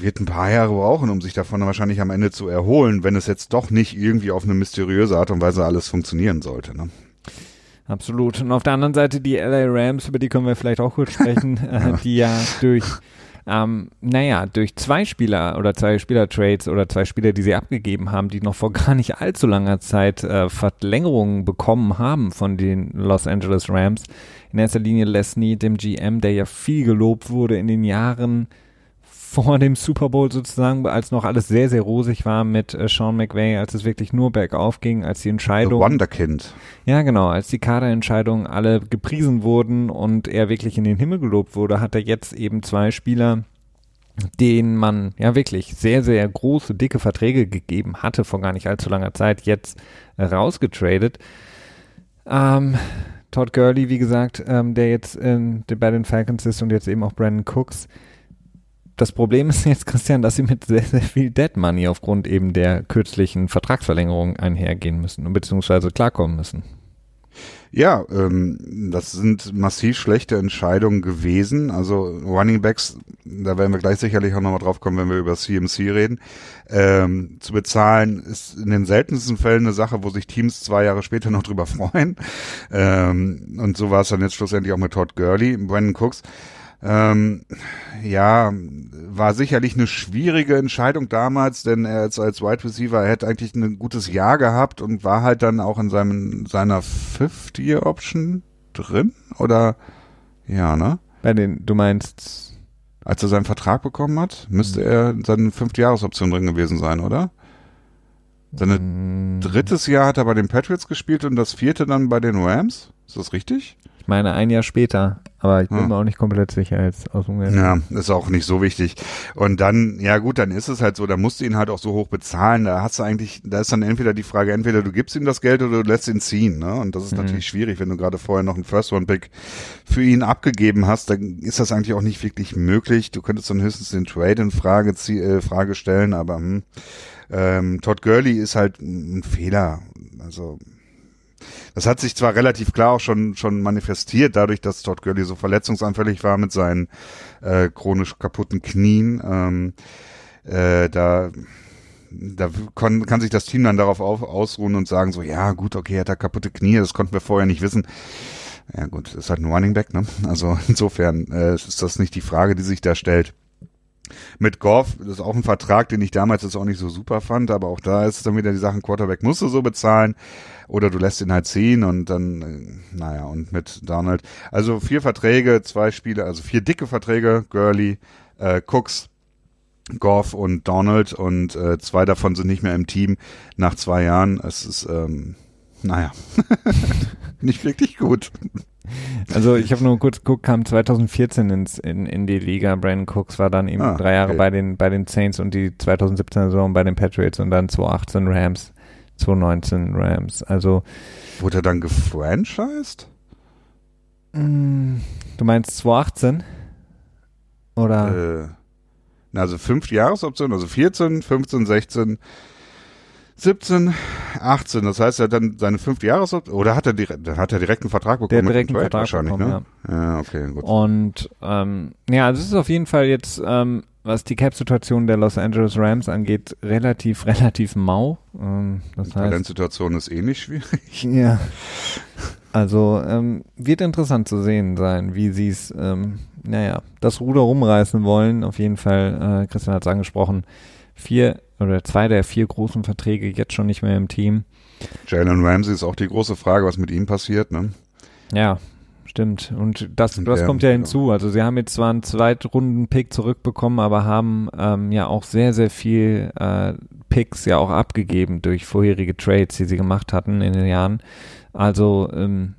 wird ein paar Jahre brauchen, um sich davon wahrscheinlich am Ende zu erholen, wenn es jetzt doch nicht irgendwie auf eine mysteriöse Art und Weise alles funktionieren sollte. Ne? Absolut. Und auf der anderen Seite die LA Rams, über die können wir vielleicht auch kurz sprechen, äh, die ja durch, ähm, naja, durch zwei Spieler oder zwei Spielertrades oder zwei Spieler, die sie abgegeben haben, die noch vor gar nicht allzu langer Zeit äh, Verlängerungen bekommen haben von den Los Angeles Rams. In erster Linie Leslie, dem GM, der ja viel gelobt wurde in den Jahren vor dem Super Bowl sozusagen, als noch alles sehr, sehr rosig war mit äh, Sean McVay, als es wirklich nur bergauf ging, als die Entscheidung. The Wonderkind. Ja, genau, als die Kaderentscheidungen alle gepriesen wurden und er wirklich in den Himmel gelobt wurde, hat er jetzt eben zwei Spieler, denen man ja wirklich sehr, sehr große, dicke Verträge gegeben hatte vor gar nicht allzu langer Zeit, jetzt äh, rausgetradet. Ähm, Todd Gurley, wie gesagt, ähm, der jetzt ähm, bei den Falcons ist und jetzt eben auch Brandon Cooks das Problem ist jetzt, Christian, dass sie mit sehr, sehr viel Dead Money aufgrund eben der kürzlichen Vertragsverlängerung einhergehen müssen, beziehungsweise klarkommen müssen. Ja, ähm, das sind massiv schlechte Entscheidungen gewesen. Also Running Backs, da werden wir gleich sicherlich auch nochmal drauf kommen, wenn wir über CMC reden. Ähm, zu bezahlen ist in den seltensten Fällen eine Sache, wo sich Teams zwei Jahre später noch drüber freuen. Ähm, und so war es dann jetzt schlussendlich auch mit Todd Gurley, Brandon Cooks. Ähm, ja, war sicherlich eine schwierige Entscheidung damals, denn er als, als Wide Receiver er hätte eigentlich ein gutes Jahr gehabt und war halt dann auch in seinem, seiner Fifth-Year-Option drin, oder? Ja, ne? Bei den, du meinst. Als er seinen Vertrag bekommen hat, müsste er in seinen Fünft-Jahres-Option drin gewesen sein, oder? Seine mm. drittes Jahr hat er bei den Patriots gespielt und das vierte dann bei den Rams. Ist das richtig? Ich meine ein Jahr später, aber ich bin Hm. mir auch nicht komplett sicher jetzt aus dem. Ja, ist auch nicht so wichtig. Und dann, ja gut, dann ist es halt so, da musst du ihn halt auch so hoch bezahlen. Da hast du eigentlich, da ist dann entweder die Frage, entweder du gibst ihm das Geld oder du lässt ihn ziehen. Ne? Und das ist Mhm. natürlich schwierig, wenn du gerade vorher noch einen First-One-Pick für ihn abgegeben hast, dann ist das eigentlich auch nicht wirklich möglich. Du könntest dann höchstens den Trade in Frage, äh, Frage stellen, aber hm, ähm, Todd Gurley ist halt ein Fehler. Also das hat sich zwar relativ klar auch schon schon manifestiert, dadurch, dass Todd Gurley so verletzungsanfällig war mit seinen äh, chronisch kaputten Knien. Ähm, äh, da da kann, kann sich das Team dann darauf auf, ausruhen und sagen so, ja gut, okay, er hat da kaputte Knie, das konnten wir vorher nicht wissen. Ja gut, ist halt ein Running Back, ne? Also insofern äh, ist das nicht die Frage, die sich da stellt. Mit Goff, das ist auch ein Vertrag, den ich damals jetzt auch nicht so super fand, aber auch da ist es dann wieder die Sache, Quarterback musst du so bezahlen oder du lässt ihn halt ziehen und dann, äh, naja, und mit Donald. Also vier Verträge, zwei Spiele, also vier dicke Verträge, Gurley, äh, Cooks, Goff und Donald und äh, zwei davon sind nicht mehr im Team nach zwei Jahren. Es ist, ähm, naja, nicht wirklich gut. Also ich habe nur kurz geguckt, kam 2014 ins, in, in die Liga. Brandon Cooks war dann eben Ah, drei Jahre okay. bei den bei den Saints und die 2017 Saison bei den Patriots und dann 2018 Rams, 2019 Rams. Also Wurde er dann gefranchised? mh, du meinst 2018 oder? Äh, also fünf Jahresoptionen, also 14, 15, 16, 17, 18. Das heißt, er hat dann seine fünfte Jahresoption, oder hat er direkt, dann hat er direkt einen Vertrag bekommen? Der hat direkt einen Vertrag wahrscheinlich, bekommen, ne? Ja, okay, gut. Und ähm, ja, also es ist auf jeden Fall jetzt, ähm, was die Cap-Situation der Los Angeles Rams angeht, relativ, relativ mau. Ähm, das heißt, Talentsituation ist eh nicht schwierig. ja. Also ähm, wird interessant zu sehen sein, wie sie es, ähm, naja, das Ruder rumreißen wollen. Auf jeden Fall, äh, Christian hat es angesprochen, vier oder zwei der vier großen Verträge jetzt schon nicht mehr im Team. Jalen Ramsey ist auch die große Frage, was mit ihm passiert, ne? Ja, stimmt. Und das, das kommt ja hinzu. Also sie haben jetzt zwar einen Zweitrunden-Pick zurückbekommen, aber haben ähm, ja auch sehr, sehr viel äh, Picks ja auch abgegeben durch vorherige Trades, die sie gemacht hatten in den Jahren. Also ähm,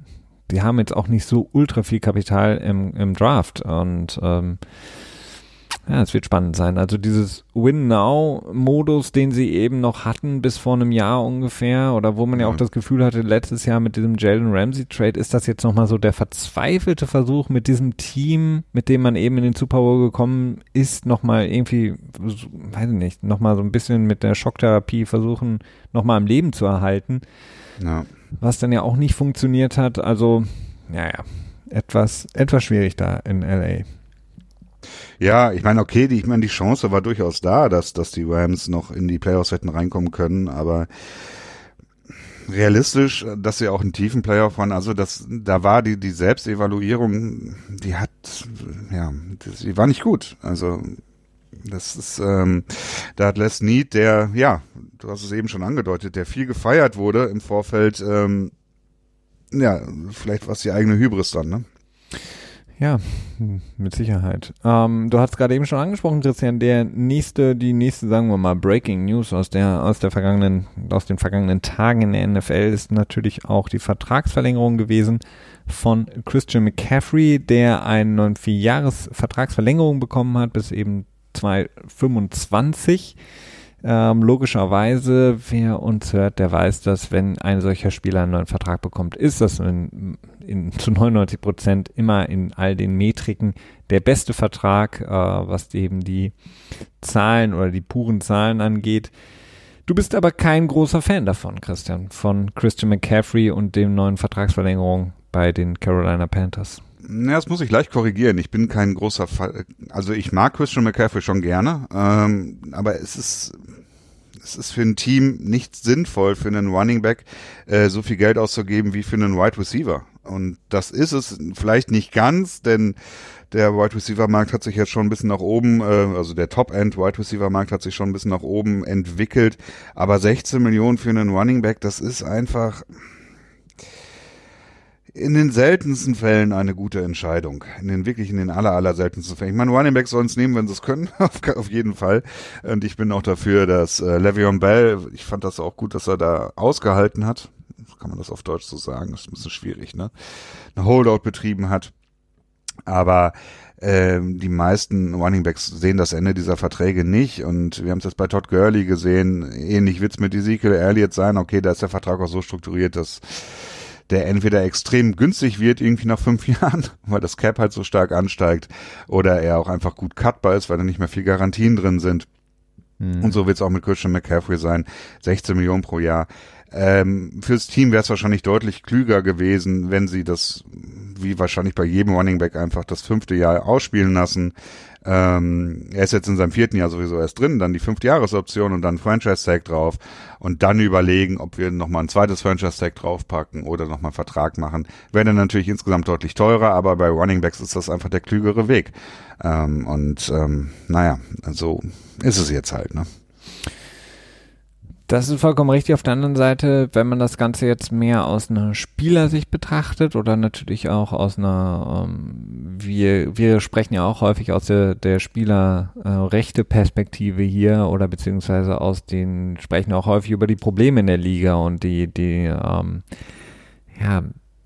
die haben jetzt auch nicht so ultra viel Kapital im, im Draft und ähm, ja, es wird spannend sein. Also dieses Win-Now-Modus, den sie eben noch hatten bis vor einem Jahr ungefähr, oder wo man ja auch Ja. das Gefühl hatte, letztes Jahr mit diesem Jalen Ramsey-Trade, ist das jetzt nochmal so der verzweifelte Versuch mit diesem Team, mit dem man eben in den Super Bowl gekommen ist, nochmal irgendwie, weiß ich nicht, nochmal so ein bisschen mit der Schocktherapie versuchen, nochmal am Leben zu erhalten, Ja. was dann ja auch nicht funktioniert hat. Also, naja, etwas, etwas schwierig da in LA. Ja, ich meine, okay, die, ich meine, die Chance war durchaus da, dass, dass die Rams noch in die Playoffs hätten reinkommen können, aber realistisch, dass sie auch einen tiefen Playoff waren, also das, da war die, die Selbstevaluierung, die hat, ja, die war nicht gut. Also, das ist, ähm, da hat Les Need, der, ja, du hast es eben schon angedeutet, der viel gefeiert wurde im Vorfeld, ähm, ja, vielleicht war es die eigene Hybris dann, ne? Ja, mit Sicherheit. Ähm, du hast gerade eben schon angesprochen, Christian, der nächste, die nächste, sagen wir mal, Breaking News aus der, aus der vergangenen, aus den vergangenen Tagen in der NFL ist natürlich auch die Vertragsverlängerung gewesen von Christian McCaffrey, der eine neuen Vierjahres Vertragsverlängerung bekommen hat bis eben 2025. Ähm, logischerweise, wer uns hört, der weiß, dass wenn ein solcher Spieler einen neuen Vertrag bekommt, ist das in, in, zu 99 Prozent immer in all den Metriken der beste Vertrag, äh, was eben die Zahlen oder die puren Zahlen angeht. Du bist aber kein großer Fan davon, Christian, von Christian McCaffrey und dem neuen Vertragsverlängerung bei den Carolina Panthers. Ja, das muss ich gleich korrigieren. Ich bin kein großer Fall. Also ich mag Christian McCaffrey schon gerne, ähm, aber es ist es ist für ein Team nicht sinnvoll, für einen Running Back äh, so viel Geld auszugeben wie für einen Wide Receiver. Und das ist es vielleicht nicht ganz, denn der Wide Receiver Markt hat sich jetzt schon ein bisschen nach oben, äh, also der Top End Wide Receiver Markt hat sich schon ein bisschen nach oben entwickelt. Aber 16 Millionen für einen Running Back, das ist einfach in den seltensten Fällen eine gute Entscheidung. In den wirklich in den aller, aller seltensten Fällen. Ich meine, Running Backs sollen es nehmen, wenn sie es können, auf, jeden Fall. Und ich bin auch dafür, dass äh, Le'Veon Bell, ich fand das auch gut, dass er da ausgehalten hat. Kann man das auf Deutsch so sagen, das ist ein bisschen schwierig, ne? Ein Holdout betrieben hat. Aber ähm, die meisten Running Backs sehen das Ende dieser Verträge nicht und wir haben es jetzt bei Todd Gurley gesehen, ähnlich wird's mit Ezekiel Elliott sein, okay, da ist der Vertrag auch so strukturiert, dass der entweder extrem günstig wird irgendwie nach fünf Jahren, weil das Cap halt so stark ansteigt, oder er auch einfach gut cutbar ist, weil da nicht mehr viel Garantien drin sind. Mhm. Und so wird es auch mit Christian McCaffrey sein. 16 Millionen pro Jahr. Ähm, fürs Team wäre es wahrscheinlich deutlich klüger gewesen, wenn sie das, wie wahrscheinlich bei jedem Running Back, einfach das fünfte Jahr ausspielen lassen. Ähm, er ist jetzt in seinem vierten Jahr sowieso erst drin, dann die fünfte Jahresoption und dann Franchise-Tag drauf und dann überlegen, ob wir nochmal ein zweites Franchise-Tag draufpacken oder nochmal einen Vertrag machen. Wäre dann natürlich insgesamt deutlich teurer, aber bei Running Backs ist das einfach der klügere Weg. Ähm, und ähm, naja, so ist es jetzt halt, ne? Das ist vollkommen richtig. Auf der anderen Seite, wenn man das Ganze jetzt mehr aus einer Spielersicht betrachtet oder natürlich auch aus einer, ähm, wir, wir sprechen ja auch häufig aus der, der Spielerrechte äh, Perspektive hier oder beziehungsweise aus den, sprechen auch häufig über die Probleme in der Liga und die, die, ähm, ja,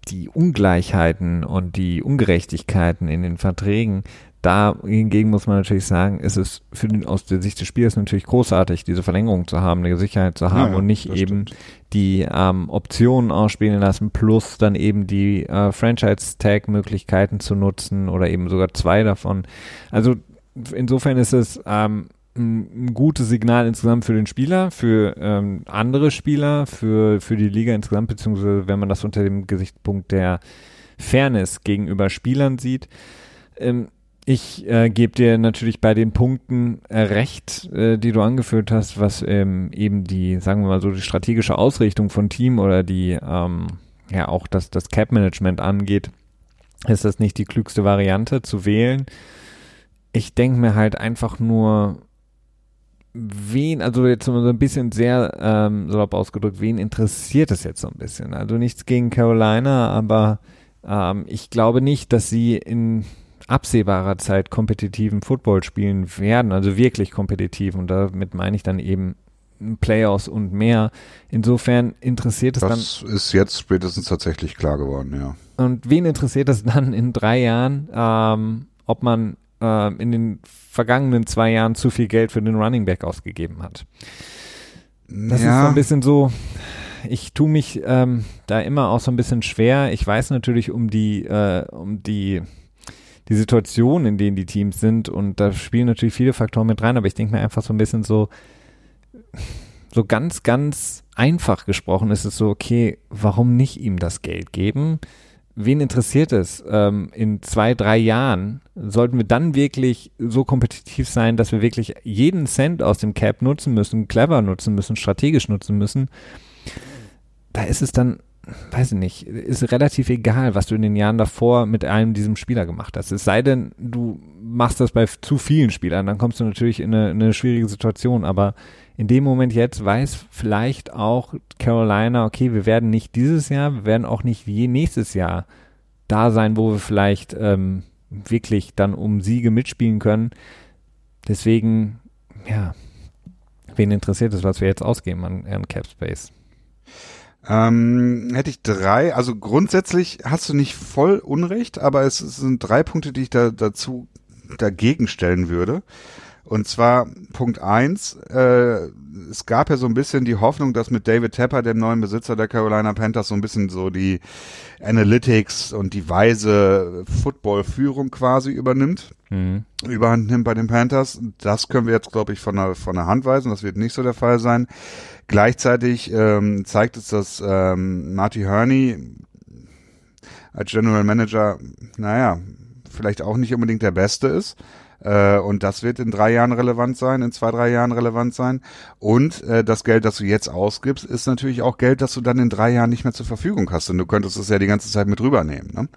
die Ungleichheiten und die Ungerechtigkeiten in den Verträgen, da hingegen muss man natürlich sagen, ist es für den, aus der Sicht des Spielers natürlich großartig, diese Verlängerung zu haben, eine Sicherheit zu haben ja, und nicht eben stimmt. die ähm, Optionen ausspielen lassen, plus dann eben die äh, Franchise-Tag-Möglichkeiten zu nutzen oder eben sogar zwei davon. Also insofern ist es ähm, ein gutes Signal insgesamt für den Spieler, für ähm, andere Spieler, für, für die Liga insgesamt, beziehungsweise wenn man das unter dem Gesichtspunkt der Fairness gegenüber Spielern sieht. Ähm, ich äh, gebe dir natürlich bei den Punkten äh, recht, äh, die du angeführt hast, was ähm, eben die, sagen wir mal so, die strategische Ausrichtung von Team oder die, ähm, ja, auch das, das Cap-Management angeht, ist das nicht die klügste Variante zu wählen. Ich denke mir halt einfach nur, wen, also jetzt so ein bisschen sehr ähm, salopp ausgedrückt, wen interessiert es jetzt so ein bisschen? Also nichts gegen Carolina, aber ähm, ich glaube nicht, dass sie in absehbarer Zeit kompetitiven Football spielen werden, also wirklich kompetitiv und damit meine ich dann eben Playoffs und mehr. Insofern interessiert es das dann. Das ist jetzt spätestens tatsächlich klar geworden, ja. Und wen interessiert es dann in drei Jahren, ähm, ob man äh, in den vergangenen zwei Jahren zu viel Geld für den Running Back ausgegeben hat? Das ja. ist so ein bisschen so, ich tue mich ähm, da immer auch so ein bisschen schwer. Ich weiß natürlich um die, äh, um die die Situation, in denen die Teams sind und da spielen natürlich viele Faktoren mit rein, aber ich denke mir einfach so ein bisschen so, so ganz, ganz einfach gesprochen ist es so, okay, warum nicht ihm das Geld geben? Wen interessiert es? Ähm, in zwei, drei Jahren sollten wir dann wirklich so kompetitiv sein, dass wir wirklich jeden Cent aus dem Cap nutzen müssen, clever nutzen müssen, strategisch nutzen müssen. Da ist es dann weiß ich nicht, ist relativ egal, was du in den Jahren davor mit einem diesem Spieler gemacht hast. Es sei denn, du machst das bei zu vielen Spielern, dann kommst du natürlich in eine, eine schwierige Situation. Aber in dem Moment jetzt weiß vielleicht auch Carolina, okay, wir werden nicht dieses Jahr, wir werden auch nicht je nächstes Jahr da sein, wo wir vielleicht ähm, wirklich dann um Siege mitspielen können. Deswegen, ja, wen interessiert es, was wir jetzt ausgeben an, an Cap Space? Ähm, hätte ich drei, also grundsätzlich hast du nicht voll Unrecht, aber es, sind drei Punkte, die ich da dazu dagegen stellen würde. Und zwar Punkt eins, äh, es gab ja so ein bisschen die Hoffnung, dass mit David Tepper, dem neuen Besitzer der Carolina Panthers, so ein bisschen so die Analytics und die weise Football-Führung quasi übernimmt. Mhm. Überhand nimmt bei den Panthers. Das können wir jetzt, glaube ich, von der, von der Hand weisen. Das wird nicht so der Fall sein. Gleichzeitig ähm, zeigt es, dass ähm, Marty Herney als General Manager, naja, vielleicht auch nicht unbedingt der Beste ist. Äh, und das wird in drei Jahren relevant sein, in zwei, drei Jahren relevant sein. Und äh, das Geld, das du jetzt ausgibst, ist natürlich auch Geld, das du dann in drei Jahren nicht mehr zur Verfügung hast. Und du könntest es ja die ganze Zeit mit rübernehmen. Ne?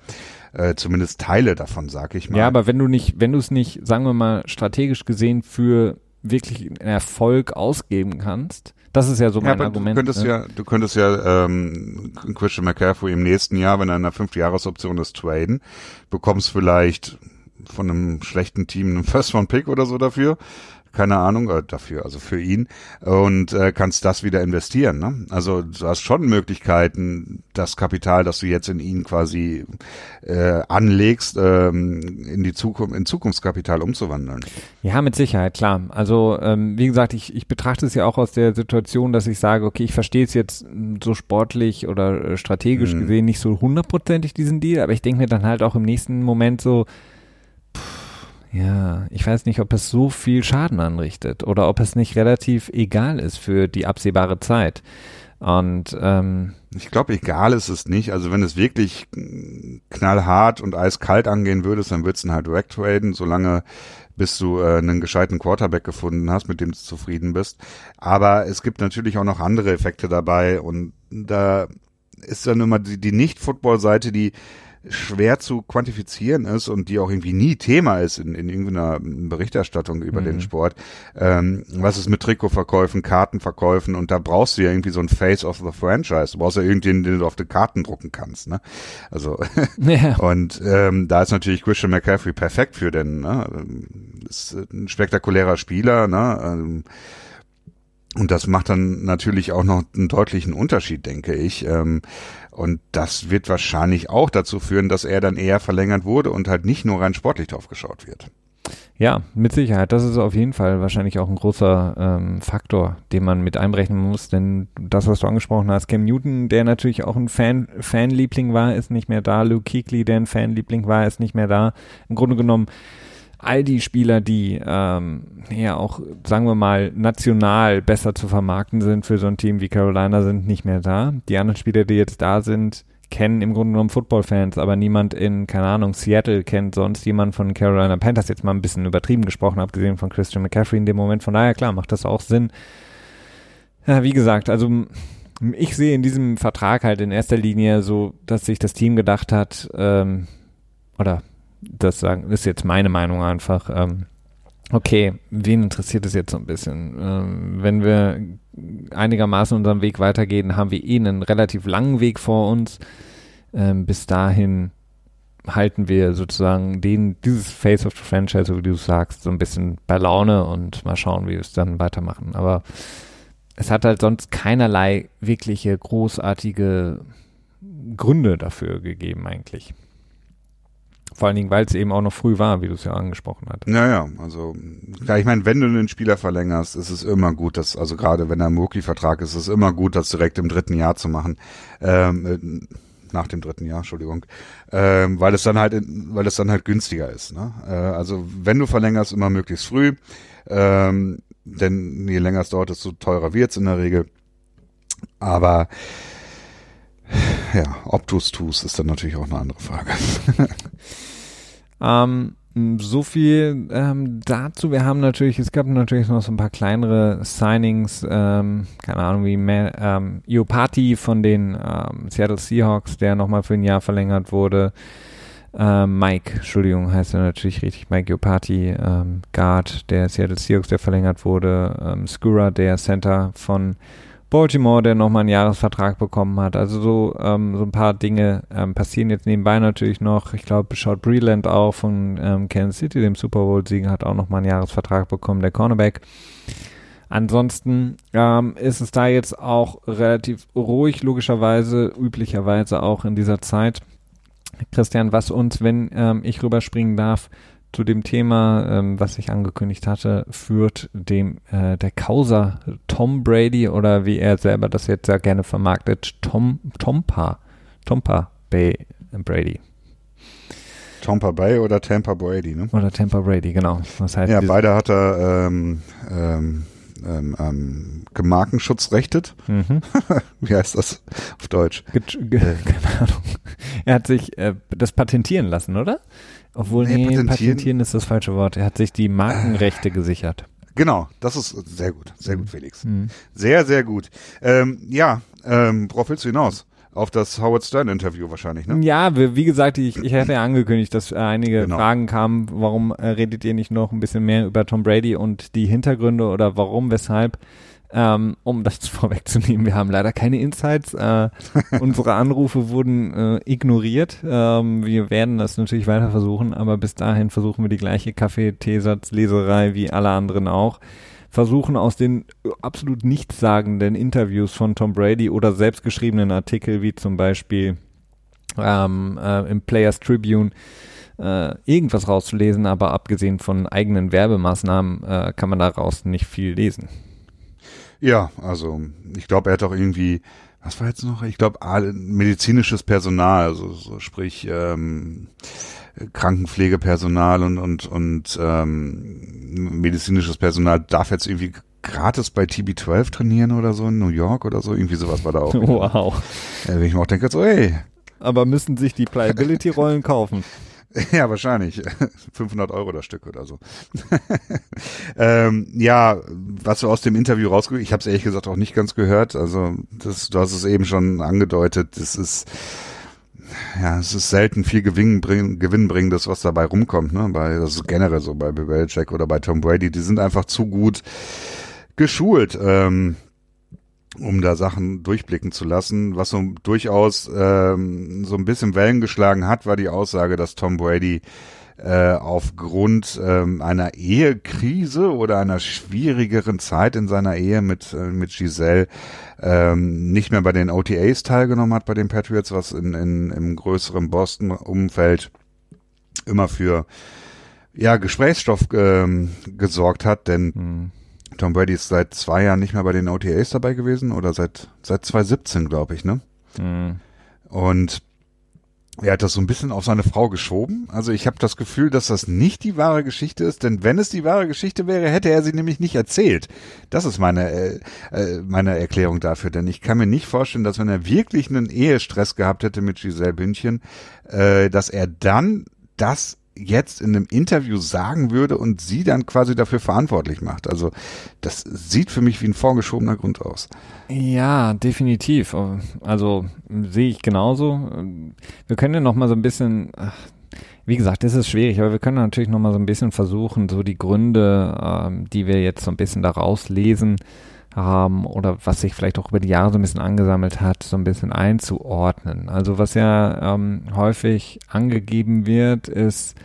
Äh, zumindest Teile davon, sag ich mal. Ja, aber wenn du nicht, wenn du es nicht, sagen wir mal, strategisch gesehen für wirklich einen Erfolg ausgeben kannst, das ist ja so mein ja, Argument. Du könntest ne? ja, du könntest ja ähm, Christian McCaffrey im nächsten Jahr, wenn er in einer Fünfjahresoption ist, traden, bekommst vielleicht von einem schlechten Team einen First Round Pick oder so dafür. Keine Ahnung, äh, dafür, also für ihn, und äh, kannst das wieder investieren. Ne? Also du hast schon Möglichkeiten, das Kapital, das du jetzt in ihn quasi äh, anlegst, ähm, in die Zukunft, in Zukunftskapital umzuwandeln. Ja, mit Sicherheit, klar. Also ähm, wie gesagt, ich, ich betrachte es ja auch aus der Situation, dass ich sage, okay, ich verstehe es jetzt so sportlich oder äh, strategisch mhm. gesehen nicht so hundertprozentig diesen Deal, aber ich denke mir dann halt auch im nächsten Moment so, ja, ich weiß nicht, ob es so viel Schaden anrichtet oder ob es nicht relativ egal ist für die absehbare Zeit. Und ähm, ich glaube, egal ist es nicht. Also wenn es wirklich knallhart und eiskalt angehen würdest, dann würdest du ihn halt wegtraden, solange bis du äh, einen gescheiten Quarterback gefunden hast, mit dem du zufrieden bist. Aber es gibt natürlich auch noch andere Effekte dabei und da ist dann immer die, die Nicht-Football-Seite, die schwer zu quantifizieren ist und die auch irgendwie nie Thema ist in, in irgendeiner Berichterstattung über mhm. den Sport. Ähm, was ist mit Trikotverkäufen, Kartenverkäufen und da brauchst du ja irgendwie so ein Face of the Franchise. Du brauchst ja irgendjemanden, den du auf die Karten drucken kannst. Ne? Also ja. und ähm, da ist natürlich Christian McCaffrey perfekt für, denn ne? ist ein spektakulärer Spieler. Ne? Ähm, und das macht dann natürlich auch noch einen deutlichen Unterschied, denke ich. Ähm, und das wird wahrscheinlich auch dazu führen, dass er dann eher verlängert wurde und halt nicht nur rein sportlich drauf geschaut wird. Ja, mit Sicherheit. Das ist auf jeden Fall wahrscheinlich auch ein großer ähm, Faktor, den man mit einberechnen muss. Denn das, was du angesprochen hast, Cam Newton, der natürlich auch ein Fan, Fanliebling war, ist nicht mehr da. Luke Kuechly, der ein Fanliebling war, ist nicht mehr da. Im Grunde genommen all die Spieler, die ähm, ja auch, sagen wir mal, national besser zu vermarkten sind für so ein Team wie Carolina, sind nicht mehr da. Die anderen Spieler, die jetzt da sind, kennen im Grunde genommen Football-Fans, aber niemand in, keine Ahnung, Seattle kennt sonst jemand von Carolina Panthers, jetzt mal ein bisschen übertrieben gesprochen, abgesehen von Christian McCaffrey in dem Moment. Von daher, klar, macht das auch Sinn. Ja, wie gesagt, also ich sehe in diesem Vertrag halt in erster Linie so, dass sich das Team gedacht hat, ähm, oder das sagen, ist jetzt meine Meinung einfach. Ähm, okay, wen interessiert es jetzt so ein bisschen? Ähm, wenn wir einigermaßen unseren Weg weitergehen, haben wir eh einen relativ langen Weg vor uns. Ähm, bis dahin halten wir sozusagen den, dieses Face of the Franchise, wie du sagst, so ein bisschen bei Laune und mal schauen, wie wir es dann weitermachen. Aber es hat halt sonst keinerlei wirkliche großartige Gründe dafür gegeben eigentlich. Vor allen Dingen, weil es eben auch noch früh war, wie du es ja angesprochen hast. Naja, also ja, ich meine, wenn du einen Spieler verlängerst, ist es immer gut, dass, also gerade wenn er im Rookie-Vertrag ist, ist es immer gut, das direkt im dritten Jahr zu machen. Ähm, äh, nach dem dritten Jahr, Entschuldigung, ähm, weil es dann halt, weil es dann halt günstiger ist. Ne? Äh, also wenn du verlängerst, immer möglichst früh, ähm, denn je länger es dauert, desto teurer wird's in der Regel. Aber ja, ob du es tust, ist dann natürlich auch eine andere Frage. ähm, so viel ähm, dazu. Wir haben natürlich, es gab natürlich noch so ein paar kleinere Signings, ähm, keine Ahnung, wie ähm, Iopati von den ähm, Seattle Seahawks, der nochmal für ein Jahr verlängert wurde. Ähm, Mike, Entschuldigung, heißt er natürlich richtig, Mike Iopati, ähm, Guard der Seattle Seahawks, der verlängert wurde. Ähm, Skura, der Center von Baltimore, der nochmal einen Jahresvertrag bekommen hat. Also so, ähm, so ein paar Dinge ähm, passieren jetzt nebenbei natürlich noch. Ich glaube, schaut Breland auch von ähm, Kansas City, dem Super Bowl-Sieger, hat auch nochmal einen Jahresvertrag bekommen, der Cornerback. Ansonsten ähm, ist es da jetzt auch relativ ruhig, logischerweise, üblicherweise auch in dieser Zeit. Christian, was uns, wenn ähm, ich rüberspringen darf, zu dem Thema, ähm, was ich angekündigt hatte, führt dem äh, der Causa Tom Brady oder wie er selber das jetzt sehr gerne vermarktet, Tom Tompa Tompa Bay Brady. Tampa Bay oder Tampa Brady, ne? Oder Tampa Brady, genau. Was heißt ja, beide hat er ähm, ähm, ähm, ähm, Gemarkenschutzrechtet. Mhm. Wie heißt das auf Deutsch? Ge äh. Keine Ahnung. Er hat sich äh, das patentieren lassen, oder? Obwohl, nee, nee patentieren, patentieren, ist das falsche Wort. Er hat sich die Markenrechte äh, gesichert. Genau, das ist sehr gut. Sehr gut, Felix. Mhm. Sehr, sehr gut. Ähm, ja, ähm, worauf willst du hinaus? Auf das Howard Stern Interview wahrscheinlich, ne? Ja, wie gesagt, ich, ich hatte ja angekündigt, dass einige genau. Fragen kamen, warum äh, redet ihr nicht noch ein bisschen mehr über Tom Brady und die Hintergründe oder warum, weshalb Ähm, um das vorwegzunehmen, wir haben leider keine Insights. Äh, unsere Anrufe wurden äh, ignoriert. Ähm, wir werden das natürlich weiter versuchen, aber bis dahin versuchen wir die gleiche Kaffee-Teesatzleserei wie alle anderen auch. Versuchen aus den absolut nichtssagenden Interviews von Tom Brady oder selbstgeschriebenen Artikel wie zum Beispiel ähm, äh, im Players Tribune äh, irgendwas rauszulesen, aber abgesehen von eigenen Werbemaßnahmen äh, kann man daraus nicht viel lesen. Ja, also ich glaube, er hat auch irgendwie, was war jetzt noch? Ich glaube, medizinisches Personal, also so, sprich ähm, Krankenpflegepersonal und und und ähm, medizinisches Personal darf jetzt irgendwie gratis bei TB12 trainieren oder so in New York oder so, irgendwie sowas war da auch. Wow. Ja, wenn ich mir auch denke, so, ey. Aber müssen sich die Pliability-Rollen kaufen. Ja, wahrscheinlich. 500 Euro das Stück oder so. ähm, ja, was du aus dem Interview rausgehört, ich habe es ehrlich gesagt auch nicht ganz gehört. Also das, du hast es eben schon angedeutet. Das ist ja, es ist selten viel Gewinn bringen, das was dabei rumkommt. Ne? Bei das ist generell so bei Belichick oder bei Tom Brady. Die sind einfach zu gut geschult. Ähm, um da Sachen durchblicken zu lassen. Was so durchaus ähm, so ein bisschen Wellen geschlagen hat, war die Aussage, dass Tom Brady äh, aufgrund ähm, einer Ehekrise oder einer schwierigeren Zeit in seiner Ehe mit, äh, mit Giselle ähm, nicht mehr bei den OTAs teilgenommen hat bei den Patriots, was in, in, im größeren Boston-Umfeld immer für ja, Gesprächsstoff ähm, gesorgt hat, denn mhm Tom Brady ist seit zwei Jahren nicht mehr bei den OTAs dabei gewesen oder seit seit 2017, glaube ich, ne? Mhm. Und er hat das so ein bisschen auf seine Frau geschoben. Also ich habe das Gefühl, dass das nicht die wahre Geschichte ist, denn wenn es die wahre Geschichte wäre, hätte er sie nämlich nicht erzählt. Das ist meine äh, äh, meine Erklärung dafür, denn ich kann mir nicht vorstellen, dass wenn er wirklich einen Ehestress gehabt hätte mit Giselle Bündchen, äh, dass er dann das jetzt in einem Interview sagen würde und sie dann quasi dafür verantwortlich macht. Also das sieht für mich wie ein vorgeschobener Grund aus. Ja, definitiv. Also sehe ich genauso. Wir können ja noch mal so ein bisschen, wie gesagt, das ist schwierig, aber wir können natürlich noch mal so ein bisschen versuchen, so die Gründe, ähm, die wir jetzt so ein bisschen daraus lesen, haben oder was sich vielleicht auch über die Jahre so ein bisschen angesammelt hat, so ein bisschen einzuordnen. Also was ja ähm, häufig angegeben wird, ist,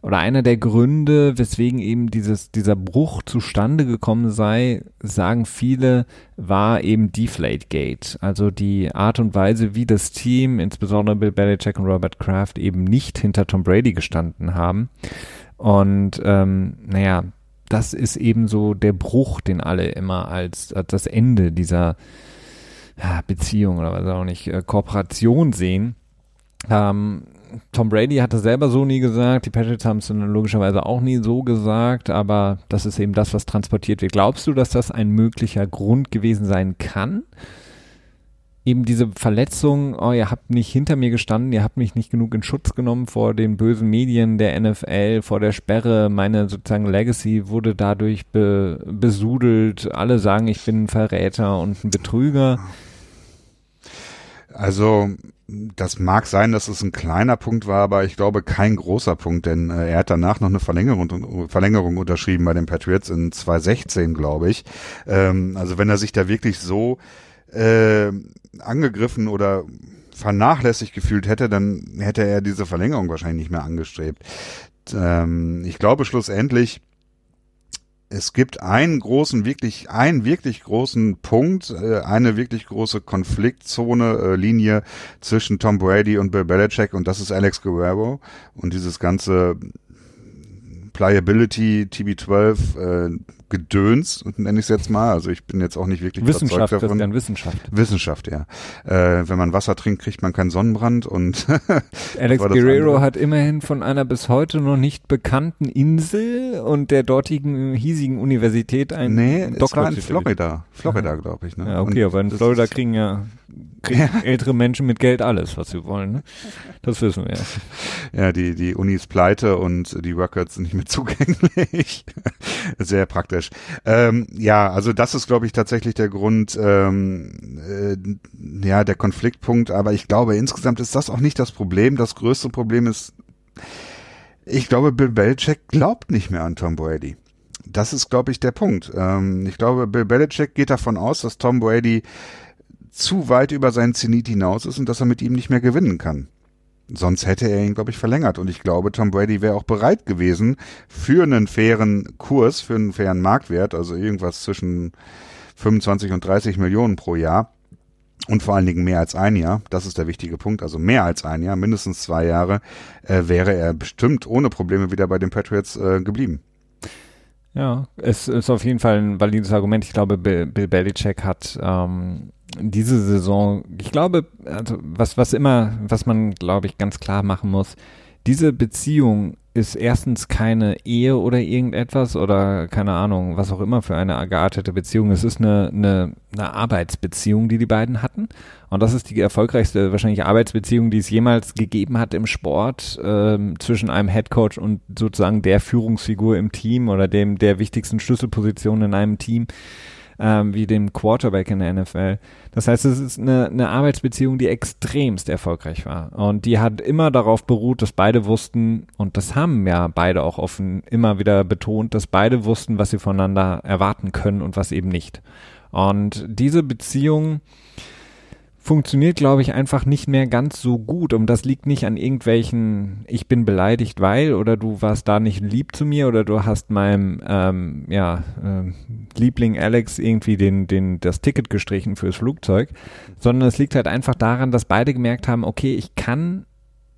oder einer der Gründe, weswegen eben dieses, dieser Bruch zustande gekommen sei, sagen viele, war eben Deflategate. Also die Art und Weise, wie das Team, insbesondere Bill Belichick und Robert Kraft, eben nicht hinter Tom Brady gestanden haben. Und ähm, naja, das ist eben so der Bruch, den alle immer als, als das Ende dieser Beziehung oder was auch nicht, äh, Kooperation sehen. Ähm, Tom Brady hat das selber so nie gesagt, die Patriots haben es logischerweise auch nie so gesagt, aber das ist eben das, was transportiert wird. Glaubst du, dass das ein möglicher Grund gewesen sein kann? Eben diese Verletzung, oh, ihr habt nicht hinter mir gestanden, ihr habt mich nicht genug in Schutz genommen vor den bösen Medien der NFL, vor der Sperre, meine sozusagen Legacy wurde dadurch be besudelt, alle sagen, ich bin ein Verräter und ein Betrüger. Also das mag sein, dass es ein kleiner Punkt war, aber ich glaube kein großer Punkt, denn äh, er hat danach noch eine Verlängerung, Verlängerung unterschrieben bei den Patriots in 2016, glaube ich. Ähm, also wenn er sich da wirklich so äh, angegriffen oder vernachlässigt gefühlt hätte, dann hätte er diese Verlängerung wahrscheinlich nicht mehr angestrebt. Ähm, ich glaube schlussendlich, es gibt einen großen, wirklich, einen wirklich großen Punkt, äh, eine wirklich große Konfliktzone, äh, Linie zwischen Tom Brady und Bill Belichick und das ist Alex Guerrero und dieses ganze Pliability TB12 äh, Gedöns, nenne ich es jetzt mal. Also ich bin jetzt auch nicht wirklich Wissenschaft, davon. Christian, Wissenschaft. Wissenschaft, ja. Äh, wenn man Wasser trinkt, kriegt man keinen Sonnenbrand und Alex Guerrero hat immerhin von einer bis heute noch nicht bekannten Insel und der dortigen hiesigen Universität ein Nee, es war in Florida. Florida, glaube ich. Ne? Ja, okay, und aber in Florida kriegen ja kriegen ältere Menschen mit Geld alles, was sie wollen. Ne? Das wissen wir. Ja, die, die Uni ist pleite und die Records sind nicht mehr zugänglich. Sehr praktisch. Ähm, ja, also das ist, glaube ich, tatsächlich der Grund, ähm, äh, ja, der Konfliktpunkt. Aber ich glaube, insgesamt ist das auch nicht das Problem. Das größte Problem ist, ich glaube, Bill Belichick glaubt nicht mehr an Tom Brady das ist, glaube ich, der Punkt. Ähm, ich glaube, Bill Belichick geht davon aus, dass Tom Brady zu weit über seinen Zenit hinaus ist und dass er mit ihm nicht mehr gewinnen kann. Sonst hätte er ihn, glaube ich, verlängert. Und ich glaube, Tom Brady wäre auch bereit gewesen, für einen fairen Kurs, für einen fairen Marktwert, also irgendwas zwischen 25 und 30 Millionen pro Jahr, und vor allen Dingen mehr als ein Jahr, das ist der wichtige Punkt, also mehr als ein Jahr, mindestens zwei Jahre, äh, wäre er bestimmt ohne Probleme wieder bei den Patriots äh, geblieben. Ja, es ist auf jeden Fall ein valides Argument. Ich glaube, Bill, Bill Belichick hat ähm, diese Saison, ich glaube, also was, was immer, was man, glaube ich, ganz klar machen muss, diese Beziehung ist erstens keine Ehe oder irgendetwas oder keine Ahnung, was auch immer für eine geartete Beziehung. Es ist eine, eine, eine Arbeitsbeziehung, die die beiden hatten. Und das ist die erfolgreichste wahrscheinlich Arbeitsbeziehung, die es jemals gegeben hat im Sport ähm, zwischen einem Headcoach und sozusagen der Führungsfigur im Team oder dem der wichtigsten Schlüsselposition in einem Team ähm, wie dem Quarterback in der NFL. Das heißt, es ist eine, eine Arbeitsbeziehung, die extremst erfolgreich war. Und die hat immer darauf beruht, dass beide wussten, und das haben ja beide auch offen immer wieder betont, dass beide wussten, was sie voneinander erwarten können und was eben nicht. Und diese Beziehung funktioniert, glaube ich, einfach nicht mehr ganz so gut. Und das liegt nicht an irgendwelchen, ich bin beleidigt, weil oder du warst da nicht lieb zu mir oder du hast meinem ähm, ja, äh, Liebling Alex irgendwie den, den, das Ticket gestrichen fürs Flugzeug, sondern es liegt halt einfach daran, dass beide gemerkt haben, okay, ich kann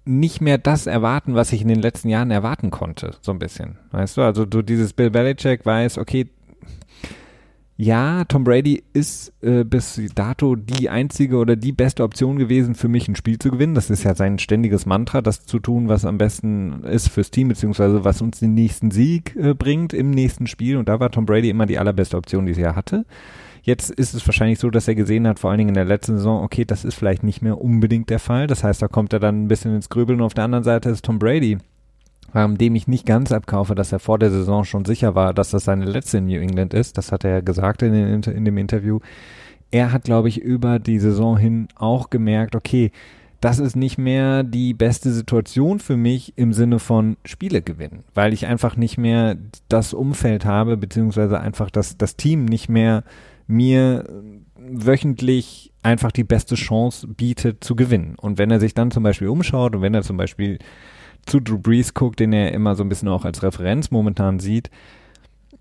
nicht mehr das erwarten, was ich in den letzten Jahren erwarten konnte, so ein bisschen. Weißt du, also du dieses Bill Belichick weiß, okay, ja, Tom Brady ist äh, bis dato die einzige oder die beste Option gewesen für mich, ein Spiel zu gewinnen. Das ist ja sein ständiges Mantra, das zu tun, was am besten ist fürs Team, beziehungsweise was uns den nächsten Sieg äh, bringt im nächsten Spiel. Und da war Tom Brady immer die allerbeste Option, die er hatte. Jetzt ist es wahrscheinlich so, dass er gesehen hat, vor allen Dingen in der letzten Saison, okay, das ist vielleicht nicht mehr unbedingt der Fall. Das heißt, da kommt er dann ein bisschen ins Grübeln. Und auf der anderen Seite ist Tom Brady ähm, dem ich nicht ganz abkaufe, dass er vor der Saison schon sicher war, dass das seine letzte in New England ist. Das hat er ja gesagt in, den, in dem Interview. Er hat, glaube ich, über die Saison hin auch gemerkt, okay, das ist nicht mehr die beste Situation für mich im Sinne von Spiele gewinnen, weil ich einfach nicht mehr das Umfeld habe, beziehungsweise einfach das, das Team nicht mehr mir wöchentlich einfach die beste Chance bietet zu gewinnen. Und wenn er sich dann zum Beispiel umschaut und wenn er zum Beispiel zu Drew Brees guckt, den er immer so ein bisschen auch als Referenz momentan sieht,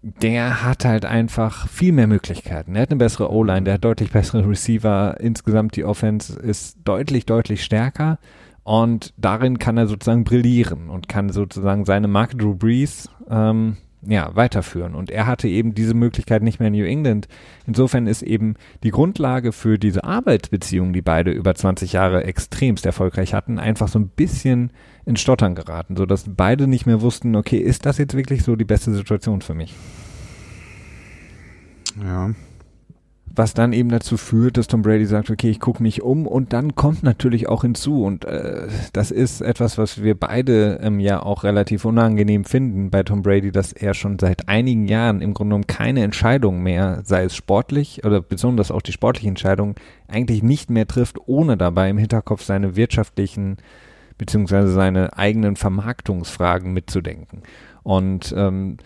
der hat halt einfach viel mehr Möglichkeiten. Er hat eine bessere O-Line, der hat deutlich bessere Receiver. Insgesamt die Offense ist deutlich, deutlich stärker. Und darin kann er sozusagen brillieren und kann sozusagen seine Marke Drew Brees ähm, ja, weiterführen. Und er hatte eben diese Möglichkeit nicht mehr in New England. Insofern ist eben die Grundlage für diese Arbeitsbeziehung, die beide über 20 Jahre extremst erfolgreich hatten, einfach so ein bisschen in Stottern geraten, sodass beide nicht mehr wussten, okay, ist das jetzt wirklich so die beste Situation für mich? Ja, was dann eben dazu führt, dass Tom Brady sagt, okay, ich gucke mich um und dann kommt natürlich auch hinzu und äh, das ist etwas, was wir beide ähm, ja auch relativ unangenehm finden bei Tom Brady, dass er schon seit einigen Jahren im Grunde genommen keine Entscheidung mehr, sei es sportlich oder besonders auch die sportliche Entscheidung, eigentlich nicht mehr trifft, ohne dabei im Hinterkopf seine wirtschaftlichen beziehungsweise seine eigenen Vermarktungsfragen mitzudenken. Und ähm,